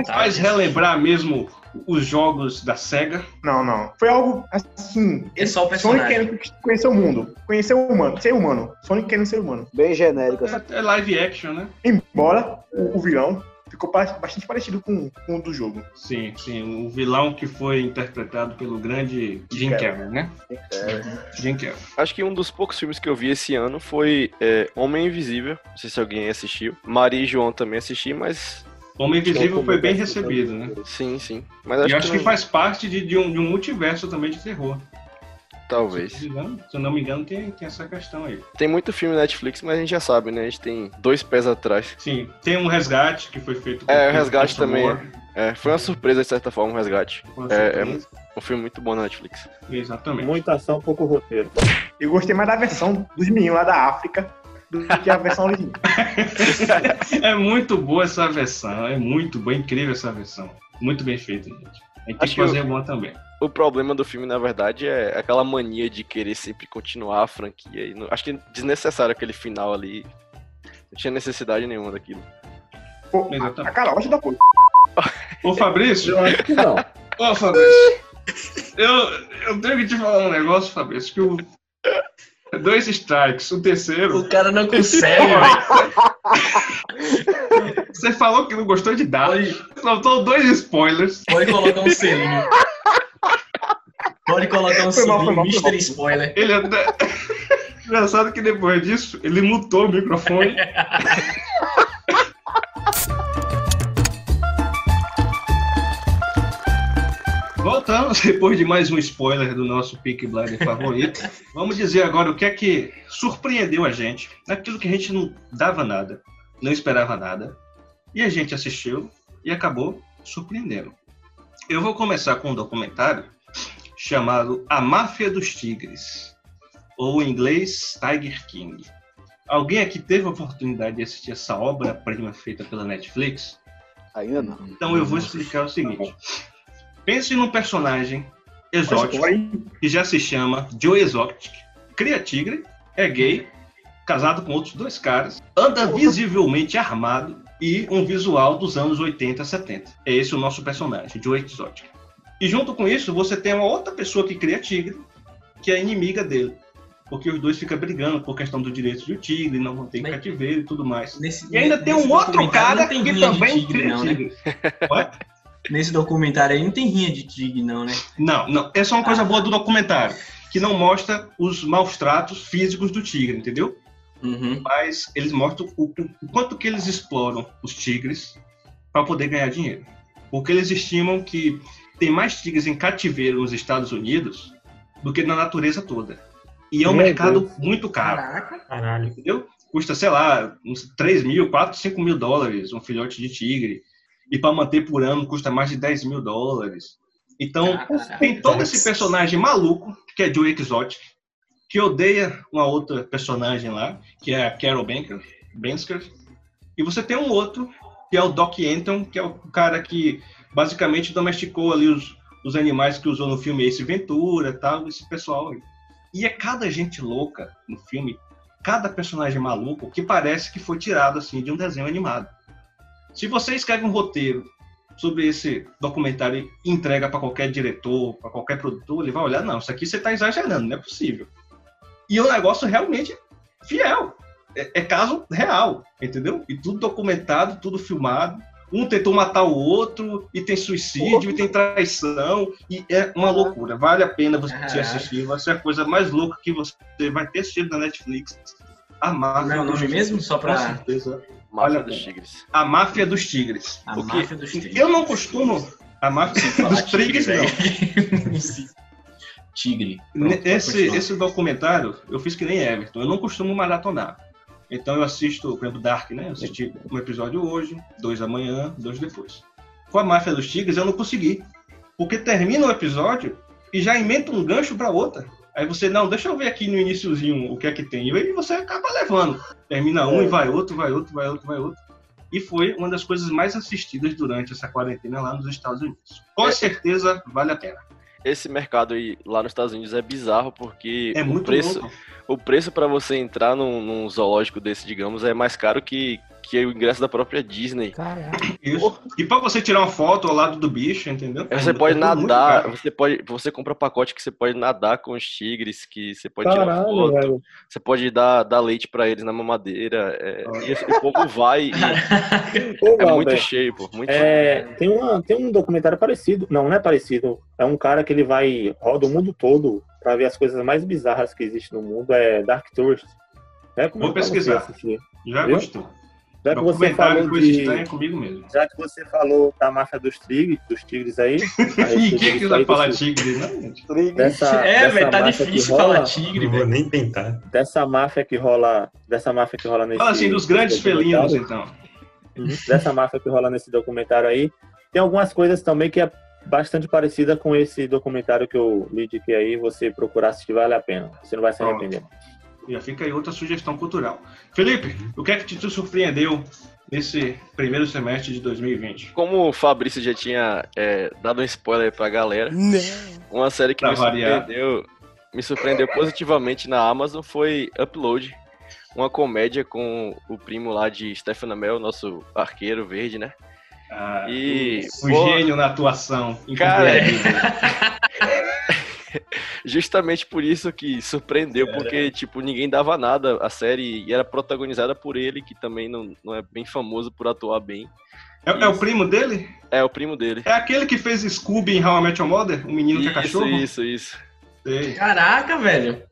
Faz relembrar mesmo os jogos da SEGA. Não, não. Foi algo assim. É só o Sonic personagem. querendo conhecer o mundo. Conhecer o humano. Ser humano. Sonic querendo ser humano. bem genérico. assim. É, é live action, né? Embora o, o vilão ficou bastante parecido com, com o do jogo. Sim, sim. O vilão que foi interpretado pelo grande Jim Carrey, né? Jim Carrey. Acho que um dos poucos filmes que eu vi esse ano foi é, Homem Invisível. Não sei se alguém assistiu. Maria e João também assisti, mas Homem Invisível foi bem recebido, né? sim, sim. Mas E acho, eu acho que não- faz parte de, de um, de um multiverso também de terror. Talvez. Se eu não me engano- se eu não me engano, tem, tem essa questão aí. Tem muito filme na Netflix, mas a gente já sabe, né? A gente tem dois pés atrás. Sim, tem um resgate que foi feito É, o Resgate também. Moore. É, foi uma surpresa, de certa forma, o Resgate. Uma É, é um filme muito bom na Netflix. Exatamente. Muita ação, pouco roteiro. Eu gostei mais da versão dos meninos lá da África do que a versão original. É muito boa essa versão, é muito boa, é incrível essa versão. Muito bem feita, gente. A gente tem Acho que que fazer uma também. O problema do filme, na verdade, é aquela mania de querer sempre continuar a franquia. E não- acho que é desnecessário aquele final ali. Não tinha necessidade nenhuma daquilo. Pô, a, Exatamente. a te dá apoio. Ô Fabrício, Eu acho que não. ô Fabrício, eu, eu tenho que te falar um negócio, Fabrício, que o. Dois strikes, o terceiro. O cara não consegue, velho. Você falou que não gostou de dados. Faltou dois spoilers. Pode colocar um selinho. Pode colocar um foi Mr. Spoiler. Ele até. Engraçado que depois disso, ele mutou o microfone. Voltamos, depois de mais um spoiler do nosso Peak Blinder favorito, vamos dizer agora o que é que surpreendeu a gente, naquilo que a gente não dava nada, não esperava nada, e a gente assistiu e acabou surpreendendo. Eu vou começar com um documentário chamado A Máfia dos Tigres, ou em inglês Tiger King. Alguém aqui teve a oportunidade de assistir essa obra-prima feita pela Netflix? Ainda não. Então eu vou explicar o seguinte. Pense num personagem exótico que já se chama Joe Exotic, cria tigre, é gay, casado com outros dois caras, anda visivelmente armado e um visual dos anos 80 70. É esse o nosso personagem, Joe Exotic. E junto com isso, você tem uma outra pessoa que cria tigre, que é inimiga dele. Porque os dois ficam brigando por questão do direito do tigre, não vão ter Mas- cativeiro e tudo mais. Nesse, E ainda tem um outro cara que também tigre, cria não, né? tigre. Ué? Nesse documentário aí não tem rinha de tigre, não, né? Não, não. Essa é uma coisa boa do documentário, que não mostra os maus tratos físicos do tigre, entendeu? Uhum. Mas eles mostram o, o quanto que eles exploram os tigres para poder ganhar dinheiro. Porque eles estimam que tem mais tigres em cativeiro nos Estados Unidos do que na natureza toda. E é um Meu mercado Deus. muito caro, Caraca. Caralho. entendeu? Custa, sei lá, uns 3 mil, 4, 5 mil dólares um filhote de tigre. E para manter por ano custa mais de 10 mil dólares. Então, Caraca. tem todo esse personagem maluco, que é Joe Exotic, que odeia uma outra personagem lá, que é a Carol Banker, Bansker. E você tem um outro, que é o Doc Anton, que é o cara que basicamente domesticou ali os, os animais que usou no filme Ace Ventura tal, esse pessoal. E é cada gente louca no filme, cada personagem maluco, que parece que foi tirado assim de um desenho animado. Se você escreve um roteiro sobre esse documentário e entrega para qualquer diretor, para qualquer produtor, ele vai olhar, não, isso aqui você está exagerando, não é possível. E o negócio realmente fiel. É, é caso real, entendeu? E tudo documentado, tudo filmado. Um tentou matar o outro, e tem suicídio, e tem traição, e é uma loucura. Vale a pena você assistir. Vai ser a coisa mais louca que você vai ter assistido na Netflix. A máfia. Como é o dos nome Tigres. mesmo? Só Com pra. certeza. Máfia Olha, dos Tigres. A máfia dos tigres. A Porque máfia dos tigres. Eu não costumo. A máfia dos tigres, não. Tigre. Pronto, Esse, esse documentário, eu fiz que nem Everton. Eu não costumo maratonar. Então eu assisto, por exemplo, Dark, né? Eu assisti um episódio hoje, dois amanhã, dois depois. Com a Máfia dos Tigres eu não consegui. Porque termina o episódio e já inventa um gancho para outra. Aí você, não, deixa eu ver aqui no iníciozinho o que é que tem. E aí você acaba levando. Termina um e vai outro, vai outro, vai outro, vai outro. E foi uma das coisas mais assistidas durante essa quarentena lá nos Estados Unidos. Com É. certeza vale a pena. Esse mercado aí, lá nos Estados Unidos é bizarro porque É o preço, louco. o preço para você entrar num, num zoológico desse, digamos, é mais caro que, que é o ingresso da própria Disney. Caraca. Isso. E pra você tirar uma foto ao lado do bicho, entendeu? Você É pode muito nadar, você pode, você compra pacote que você pode nadar com os tigres, que você pode tirar Caralho, foto, velho. você pode dar, dar leite pra eles na mamadeira, é, e o povo vai e Ô, é muito cheio, pô, muito É, tem, uma, tem um documentário parecido. Não, não é parecido. É um cara que ele vai, roda o mundo todo pra ver as coisas mais bizarras que existem no mundo. É Dark Tourist. É, Vou é você pesquisar. Já gostou. Já que você falou de, comigo mesmo. já que você falou da máfia dos tigres, dos tigres aí, Ninguém respeito quiser aí falar desse- tigre, não, gente. dessa, É, velho, tá que difícil rola, falar tigre, Não vou velho. nem tentar. dessa máfia que rola, dessa máfia que rola nesse Fala assim, dos grandes felinos, então. Uhum. dessa máfia que rola nesse documentário aí. Tem algumas coisas também que é bastante parecida com esse documentário que eu li de que aí você procurar assistir vale a pena. Você não vai se Pronto. Já fica aí outra sugestão cultural. Felipe, o que é que te surpreendeu nesse primeiro semestre de 2020? Como o Fabrício já tinha é, dado um spoiler pra galera, Não. uma série que Pra me variar. surpreendeu, me surpreendeu positivamente na Amazon foi Upload, uma comédia com o primo lá de Stefan Amell, nosso arqueiro verde, né? Ah, E, o pô, gênio na atuação. Cara. Justamente por isso que surpreendeu, porque, tipo, ninguém dava nada. A série e era protagonizada por ele, que também não, não é bem famoso por atuar bem. É, é o primo dele? É o primo dele. É aquele que fez Scooby em How I Met Your Mother? O menino que é Isso, cachorro? isso, isso. Sei. Caraca, velho.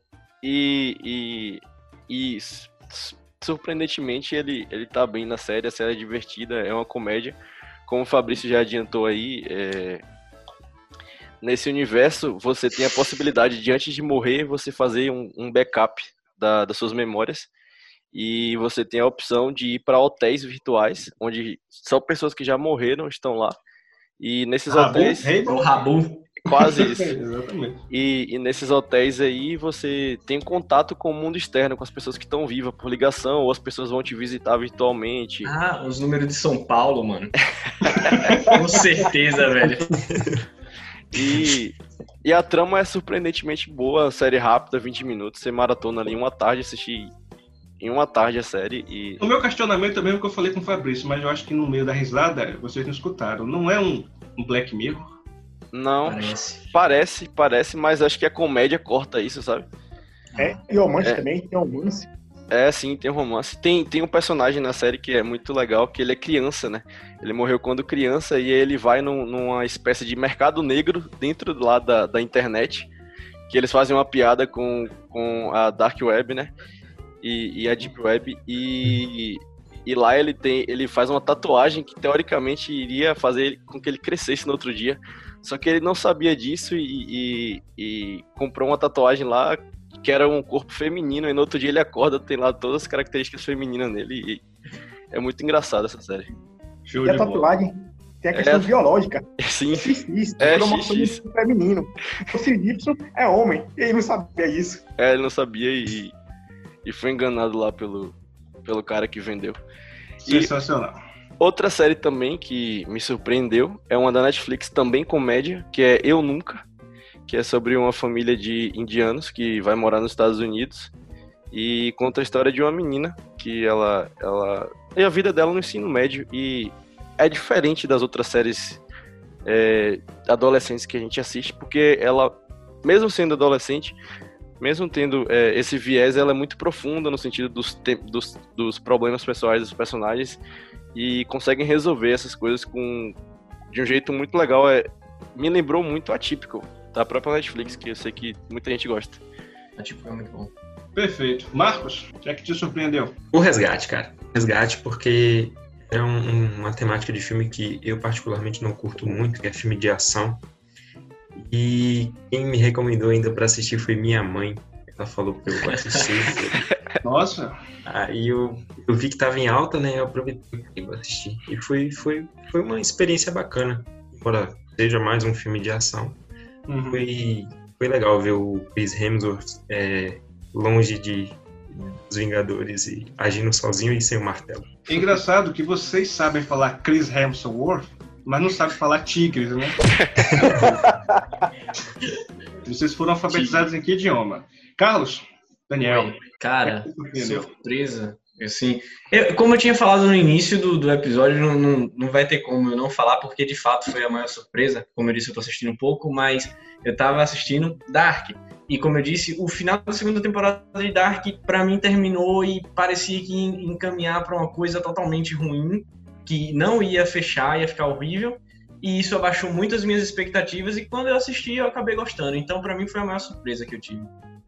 E, e, e surpreendentemente ele, ele tá bem na série, a série é divertida, é uma comédia. Como o Fabrício já adiantou aí, é, nesse universo você tem a possibilidade de antes de morrer você fazer um, um backup da- das suas memórias e você tem a opção de ir para hotéis virtuais onde só pessoas que já morreram estão lá e nesses Rabu, hotéis O Rabu. quase isso Exatamente. e, e nesses hotéis aí você tem contato com o mundo externo, com as pessoas que estão vivas por ligação, ou as pessoas vão te visitar virtualmente. Ah, os números de São Paulo, mano. Com certeza, velho. E, e a trama é surpreendentemente boa, série rápida, 20 minutos, você maratona ali em uma tarde, assistir em uma tarde a série e. O meu questionamento é o mesmo que eu falei com o Fabrício, mas eu acho que no meio da risada vocês não escutaram. Não é um, um Black Mirror? Não, Parece. parece, parece, mas acho que a comédia corta isso, sabe? É, e romance É. também, tem romance. É, sim, tem romance. Tem, tem um personagem na série que é muito legal, que ele é criança, né? Ele morreu quando criança e ele vai num- numa espécie de mercado negro dentro lá da, da internet, que eles fazem uma piada com, com a Dark Web, né? E, e a Deep Web. E, e lá ele tem ele faz uma tatuagem que teoricamente iria fazer com que ele crescesse no outro dia. Só que ele não sabia disso e, e- e comprou uma tatuagem lá que era um corpo feminino, e no outro dia ele acorda, tem lá todas as características femininas nele, e é muito engraçado essa série. Show E a tatuagem tem a questão É. biológica. Sim, XX, É, cromossomo XX. feminino. O Y é homem. E ele não sabia isso. é, ele não sabia e, e foi enganado lá pelo, pelo cara que vendeu. E Sensacional. outra série também que me surpreendeu é uma da Netflix, também comédia, que é Eu Nunca, que é sobre uma família de indianos que vai morar nos Estados Unidos e conta a história de uma menina que ela ela e a vida dela no ensino médio e é diferente das outras séries é, adolescentes que a gente assiste porque ela mesmo sendo adolescente mesmo tendo é, esse viés ela é muito profunda no sentido dos, dos, dos problemas pessoais dos personagens e conseguem resolver essas coisas com de um jeito muito legal. É me lembrou muito atípico da própria Netflix que eu sei que muita gente gosta É, tipo, é muito bom. Perfeito. Marcos, o que é que te surpreendeu? O Resgate, cara. Resgate, porque é um- um- uma temática de filme que eu particularmente não curto muito, que é filme de ação. E quem me recomendou ainda pra assistir foi minha mãe. Ela falou pra eu assistir. Nossa, Aí eu, eu vi que tava em alta, né? Eu aproveitei e assistir. E foi, foi, foi uma experiência bacana. Embora seja mais um filme de ação. Uhum. Foi, foi legal ver o Chris Hemsworth é, longe de dos Vingadores e agindo sozinho e sem o martelo. É engraçado que vocês sabem falar Chris Hemsworth, mas não sabem falar tigres, né? vocês foram alfabetizados em que idioma? Carlos, Daniel, Oi. Cara, surpresa. Assim, eu- como eu tinha falado no início do, do episódio, não, não, não vai ter como eu não falar, porque de fato foi a maior surpresa. Como eu disse, eu tô assistindo um pouco, mas eu tava assistindo Dark. E como eu disse, o final da segunda temporada de Dark, pra mim, terminou e parecia que encaminhar pra uma coisa totalmente ruim, que não ia fechar, ia ficar horrível. E isso abaixou muito as minhas expectativas. E quando eu assisti, eu acabei gostando. Então, pra mim, foi a maior surpresa que eu tive.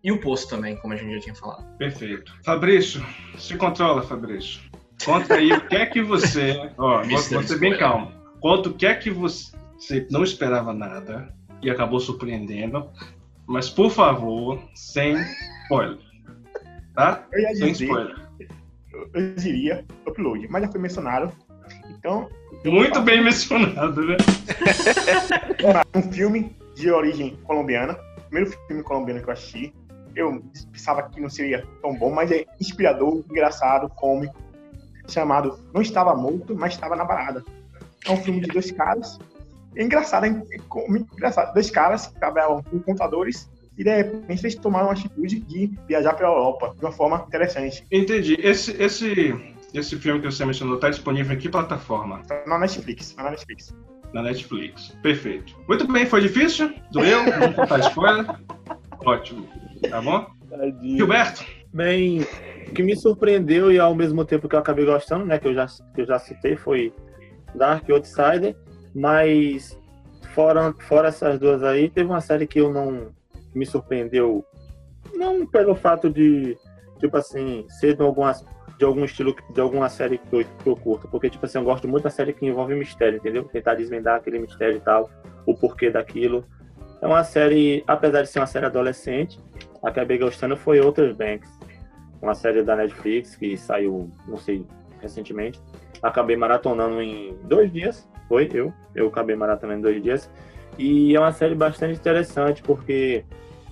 E o Poço também, como a gente já tinha falado. Perfeito. Fabrício, se controla, Fabrício. Conta aí o que é que você. Ó, ser bem calmo. Conta o que é que você não esperava nada e acabou surpreendendo. Mas, por favor, sem spoiler. Tá? Eu ia Sem dizer, spoiler. eu, eu diria upload, mas já foi mencionado. Então, Muito bem mencionado, né? um filme de origem colombiana, primeiro filme colombiano que eu assisti. Eu pensava que não seria tão bom, mas é inspirador, engraçado, cômico, chamado Não Estava Morto, mas Estava na Balada. É um filme de dois caras. É engraçado, é cômico, engraçado. Dois caras que trabalhavam com contadores e de repente eles tomaram a atitude de viajar pela Europa de uma forma interessante. Entendi. Esse, esse, esse filme que você mencionou está disponível em que plataforma? Tá na Netflix, tá na Netflix. Na Netflix. Perfeito. Muito bem, foi difícil? Doeu? Não contar spoiler? Ótimo. Tá bom? Tadinho. Gilberto, Bem, o que me surpreendeu e ao mesmo tempo que eu acabei gostando, né, que eu já, que eu já citei, foi Dark Outsider, mas fora, fora essas duas aí, teve uma série que eu não me surpreendeu, não pelo fato de, tipo assim, ser de, algumas, de algum estilo, de alguma série que eu, que eu curto, porque, tipo assim, eu gosto muito da série que envolve mistério, entendeu? Tentar desvendar aquele mistério e tal, o porquê daquilo. É uma série, apesar de ser uma série adolescente, acabei gostando foi Outer Banks, uma série da Netflix que saiu, não sei, recentemente. Acabei maratonando em dois dias, foi eu, eu acabei maratonando em dois dias. E é uma série bastante interessante porque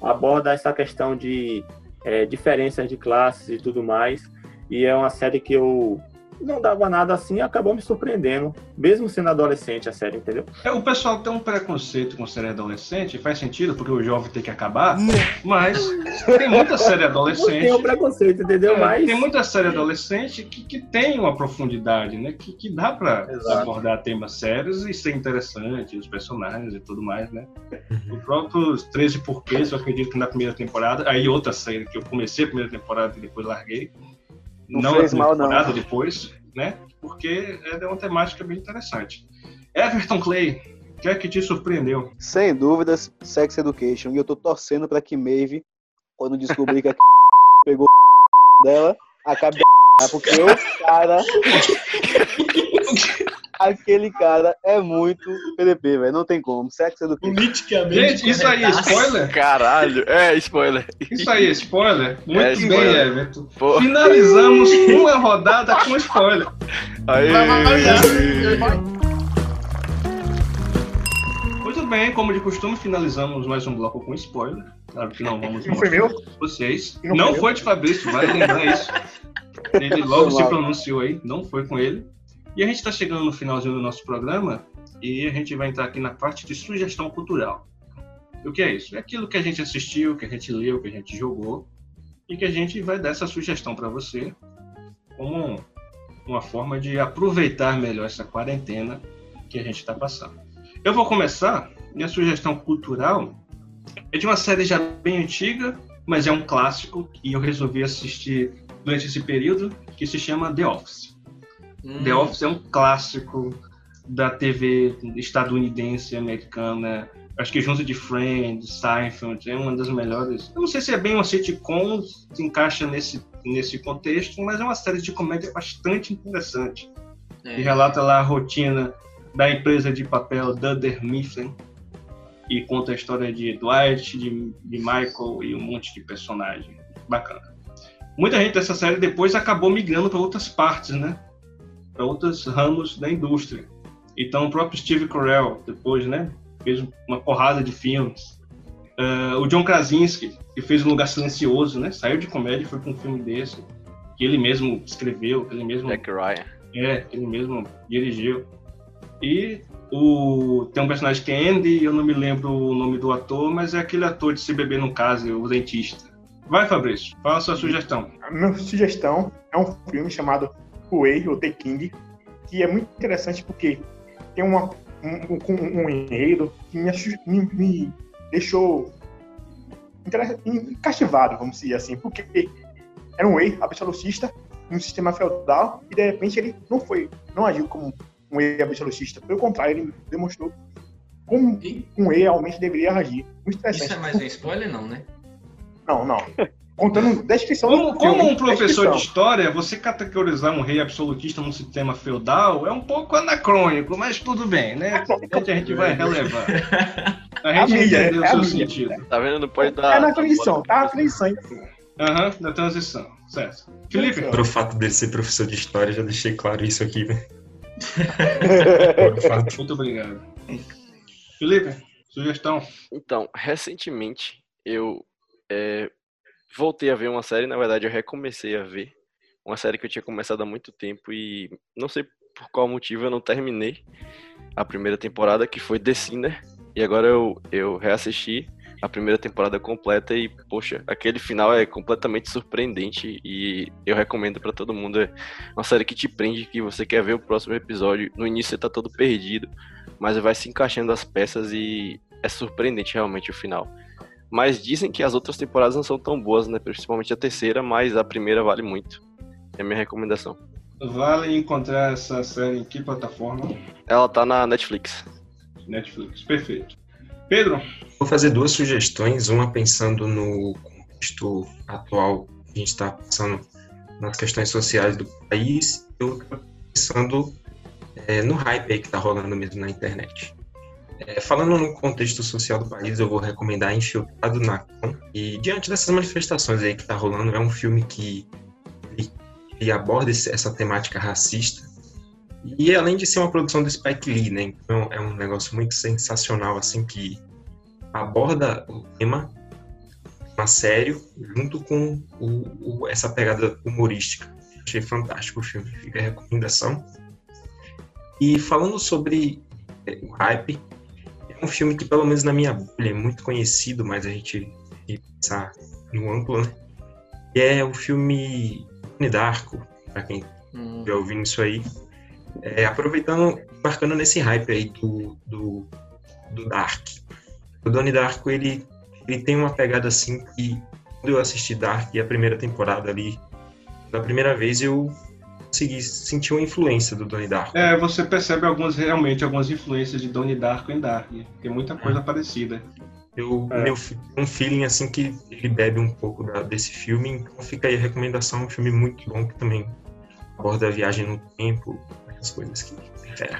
aborda essa questão de é, diferenças de classes e tudo mais. E é uma série que eu não dava nada assim e acabou me surpreendendo, mesmo sendo adolescente a série, entendeu? é, o pessoal tem um preconceito com série adolescente, faz sentido, porque o jovem tem que acabar, mas tem muita série adolescente. tem o preconceito, entendeu? É, Mas Tem muita série adolescente que, que tem uma profundidade, né? Que, que dá pra Exato. abordar temas sérios e ser interessante, os personagens e tudo mais, né? O próprio 13 Porquês, eu acredito que na primeira temporada, aí outra série que eu comecei a primeira temporada e depois larguei. Não Não, fez mal, não. depois, né? Porque é uma temática bem interessante. Everton Clay, o que é que te surpreendeu? Sem dúvidas, Sex Education. E eu tô torcendo pra que Maeve, quando descobrir que a pegou dela, acabe porque o cara. Aquele cara é muito PDP, velho. Não tem como. Sex Education. Politicamente. Gente, isso aí é spoiler? Caralho, é spoiler. Isso aí é spoiler? Muito É bem, spoiler. Everton. Pô, Finalizamos uma rodada com spoiler. aí. Muito bem, como de costume, finalizamos mais um bloco com spoiler. Claro que não vamos Não foi meu? vocês. Não Não, foi foi de Fabrício, vale lembrar isso. Ele logo se pronunciou aí, não foi com ele. E a gente está chegando no finalzinho do nosso programa e a gente vai entrar aqui na parte de sugestão cultural. O que é isso? É aquilo que a gente assistiu, que a gente leu, que a gente jogou e que a gente vai dar essa sugestão para você como uma forma de aproveitar melhor essa quarentena que a gente está passando. Eu vou começar. Minha sugestão cultural é de uma série já bem antiga, mas é um clássico e eu resolvi assistir durante esse período que se chama The Office. Hum, The Office é um clássico da TV estadunidense, americana. Acho que junto de Friends, Seinfeld, é uma das melhores. Eu não sei se é bem uma sitcom, se encaixa nesse, nesse contexto, mas é uma série de comédia bastante interessante. é. E relata lá a rotina da empresa de papel Dunder Mifflin e conta a história de Dwight, de, de Michael e um monte de personagem. Bacana. Muita gente dessa série depois acabou migrando para outras partes, né? Para outros ramos da indústria. Então o próprio Steve Carell depois, né? Fez uma porrada de filmes. Ah, o John Krasinski, que fez Um Lugar Silencioso, né? Saiu de comédia e foi para um filme desse. Que ele mesmo escreveu, que ele mesmo Jack Ryan. é, ele mesmo dirigiu. E o, tem um personagem que é Andy, eu não me lembro o nome do ator, mas é aquele ator de Se Beber no Caso, o dentista. Vai, Fabrício, fala a sua sugestão. A minha sugestão é um filme chamado Way, ou The King, que é muito interessante porque tem uma, um, um, um enredo que me, me, me deixou castivado, vamos dizer assim, porque era um rei absolutista um sistema feudal e de repente ele não foi, não agiu como um rei absolutista, pelo contrário, ele demonstrou como um rei realmente deveria agir. Muito interessante. Isso é mais um spoiler, não, né? Não, não. Contando descrição como, do filme, Como um professor de história, você categorizar um rei absolutista num sistema feudal é um pouco anacrônico, mas tudo bem, né? A gente vai relevar. A gente a entendeu é o seu mídia, sentido. Tá vendo? Não pode dar. É na transição, tá na transição. Aham, uhum, na transição, certo. Felipe? Por o fato dele ser professor de história, já deixei claro isso aqui, né? Muito obrigado. Felipe, sugestão? Então, recentemente eu é, voltei a ver uma série, na verdade eu recomecei a ver. Uma série que eu tinha começado há muito tempo e não sei por qual motivo eu não terminei a primeira temporada, que foi The Sinner. E agora eu, eu reassisti a primeira temporada completa e, poxa, aquele final é completamente surpreendente e eu recomendo para todo mundo. É uma série que te prende, que você quer ver o próximo episódio. No início você tá todo perdido, mas vai se encaixando as peças e é surpreendente realmente o final. Mas dizem que as outras temporadas não são tão boas, né? Principalmente a terceira, mas a primeira vale muito. É a minha recomendação. Vale encontrar essa série em que plataforma? Ela tá na Netflix. Netflix, perfeito. Pedro? Vou fazer duas sugestões, uma pensando no contexto atual que a gente está passando nas questões sociais do país, e outra pensando é, no hype aí que está rolando mesmo na internet. É, falando no contexto social do país, eu vou recomendar Infiltrado na Clã. E diante dessas manifestações aí que está rolando, é um filme que aborda essa temática racista e além de ser uma produção do Spike Lee, né? Então é um negócio muito sensacional, assim, que aborda o tema a sério, junto com o, o, essa pegada humorística. Achei fantástico o filme, fica a recomendação. E falando sobre é, o hype, é um filme que, pelo menos na minha bolha, é muito conhecido, mas a gente tem que pensar no amplo, né? E é o filme Darko, para quem hum. já ouvindo isso aí. É, aproveitando, embarcando nesse hype aí do, do, do Dark. O Donnie Darko, ele, ele tem uma pegada assim que quando eu assisti Dark e a primeira temporada ali, da primeira vez eu consegui sentir uma influência do Donnie Darko. É, você percebe algumas, realmente algumas influências de Donnie Darko em Dark. Tem muita coisa é. parecida. Eu, é. meu, um feeling assim que ele bebe um pouco da, desse filme, então fica aí a recomendação, um filme muito bom que também aborda a viagem no tempo, as coisas que é.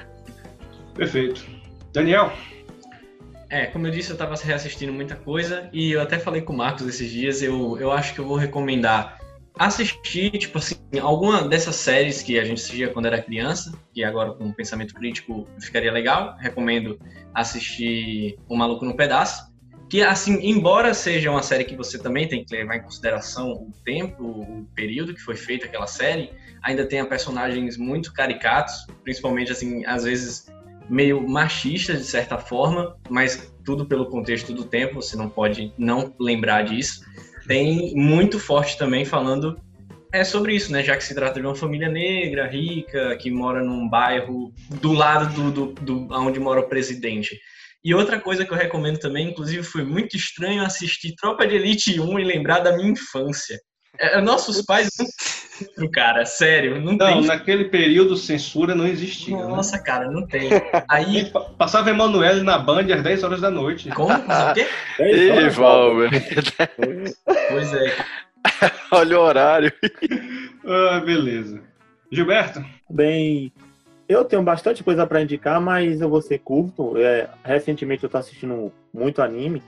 Perfeito. Daniel? É, como eu disse, eu estava reassistindo muita coisa e eu até falei com o Marcos esses dias, eu, eu acho que eu vou recomendar assistir, tipo assim, alguma dessas séries que a gente assistia quando era criança, que agora com pensamento crítico ficaria legal. Recomendo assistir O Maluco no Pedaço, que assim, embora seja uma série que você também tem que levar em consideração o tempo, o período que foi feita aquela série, ainda tem personagens muito caricatos, principalmente assim, às vezes meio machistas de certa forma, mas tudo pelo contexto do tempo, você não pode não lembrar disso. Tem muito forte também falando é sobre isso, né? Já que se trata de uma família negra, rica, que mora num bairro do lado do, do, do onde mora o presidente. E outra coisa que eu recomendo também, inclusive foi muito estranho assistir Tropa de Elite 1 e lembrar da minha infância. É, nossos pais não. Cara, sério, não, não tem. naquele período censura não existia. Né? Nossa, né? cara, não tem. Aí. Passava Emanuele na Band às 10 horas da noite. Como? O quê? Ih, Valber. Pois é. Olha o horário. ah, beleza. Gilberto? Bem, eu tenho bastante coisa para indicar, mas eu vou ser curto. É, recentemente eu tô assistindo muito anime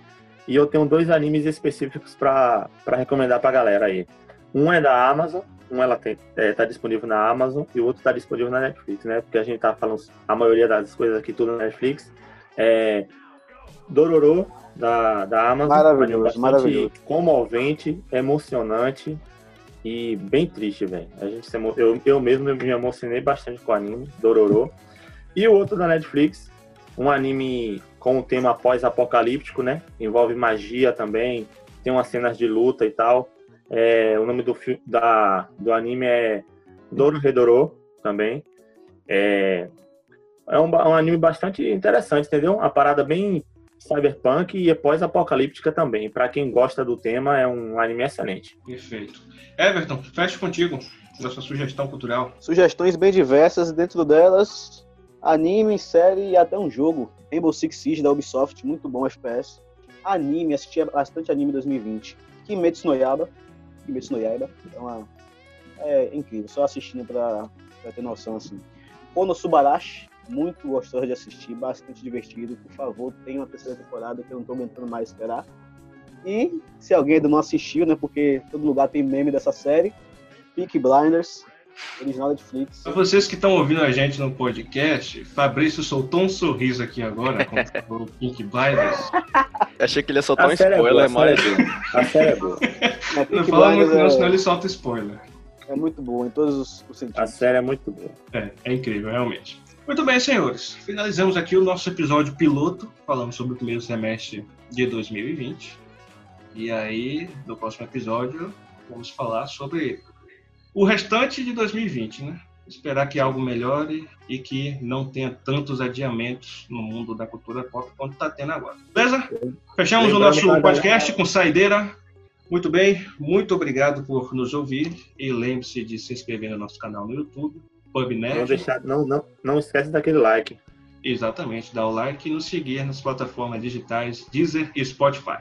e eu tenho dois animes específicos para recomendar para galera aí. Um é da Amazon, um ela tem, é, tá disponível na Amazon e o outro tá disponível na Netflix, né? Porque a gente tá falando a maioria das coisas aqui tudo na Netflix. É Dororo da, da Amazon, maravilhoso, maravilhoso. comovente, emocionante e bem triste, velho. A gente eu, eu mesmo me emocionei bastante com o anime, Dororo. E o outro da Netflix, um anime com o tema pós-apocalíptico, né? Envolve magia também, tem umas cenas de luta e tal. É, o nome do, da, do anime é Doro Redoro também. É, é um, um anime bastante interessante, entendeu? Uma parada bem cyberpunk e é pós-apocalíptica também. Pra quem gosta do tema, é um anime excelente. Perfeito. Everton, fecha contigo da sua sugestão cultural. Sugestões bem diversas, dentro delas, anime, série e até um jogo. Rainbow Six Siege da Ubisoft, muito bom FPS. Anime, assisti bastante anime em 2020. Kimetsu no Yaiba. Kimetsu no Yaiba. É, uma, é incrível, só assistindo pra, pra ter noção, assim. Konosubarashi, muito gostoso de assistir, bastante divertido. Por favor, tenha uma terceira temporada que eu não tô aguentando mais esperar. E, se alguém ainda não assistiu, né, porque todo lugar tem meme dessa série, Peaky Blinders, original Netflix. Para vocês que estão ouvindo a gente no podcast, Fabrício soltou um sorriso aqui agora, com o Pink Blinders. Achei que ele ia soltar A um é spoiler, boa, a mas. série é boa. A série é boa. Mas Não fala muito não, é- senão ele solta spoiler. É muito bom em todos os, os A sentidos. série é muito boa. É, é incrível, realmente. Muito bem, senhores. Finalizamos aqui o nosso episódio piloto, falando sobre o primeiro semestre de 2020. E aí, no próximo episódio, vamos falar sobre o restante de 2020, né? Esperar que algo melhore e que não tenha tantos adiamentos no mundo da cultura pop quanto está tendo agora. Beleza? Fechamos o nosso podcast com saideira. Muito bem, muito obrigado por nos ouvir e lembre-se de se inscrever no nosso canal no YouTube, PubNet. Não, deixar, não, não, não esquece daquele like. Exatamente, dá o like e nos seguir nas plataformas digitais Deezer e Spotify.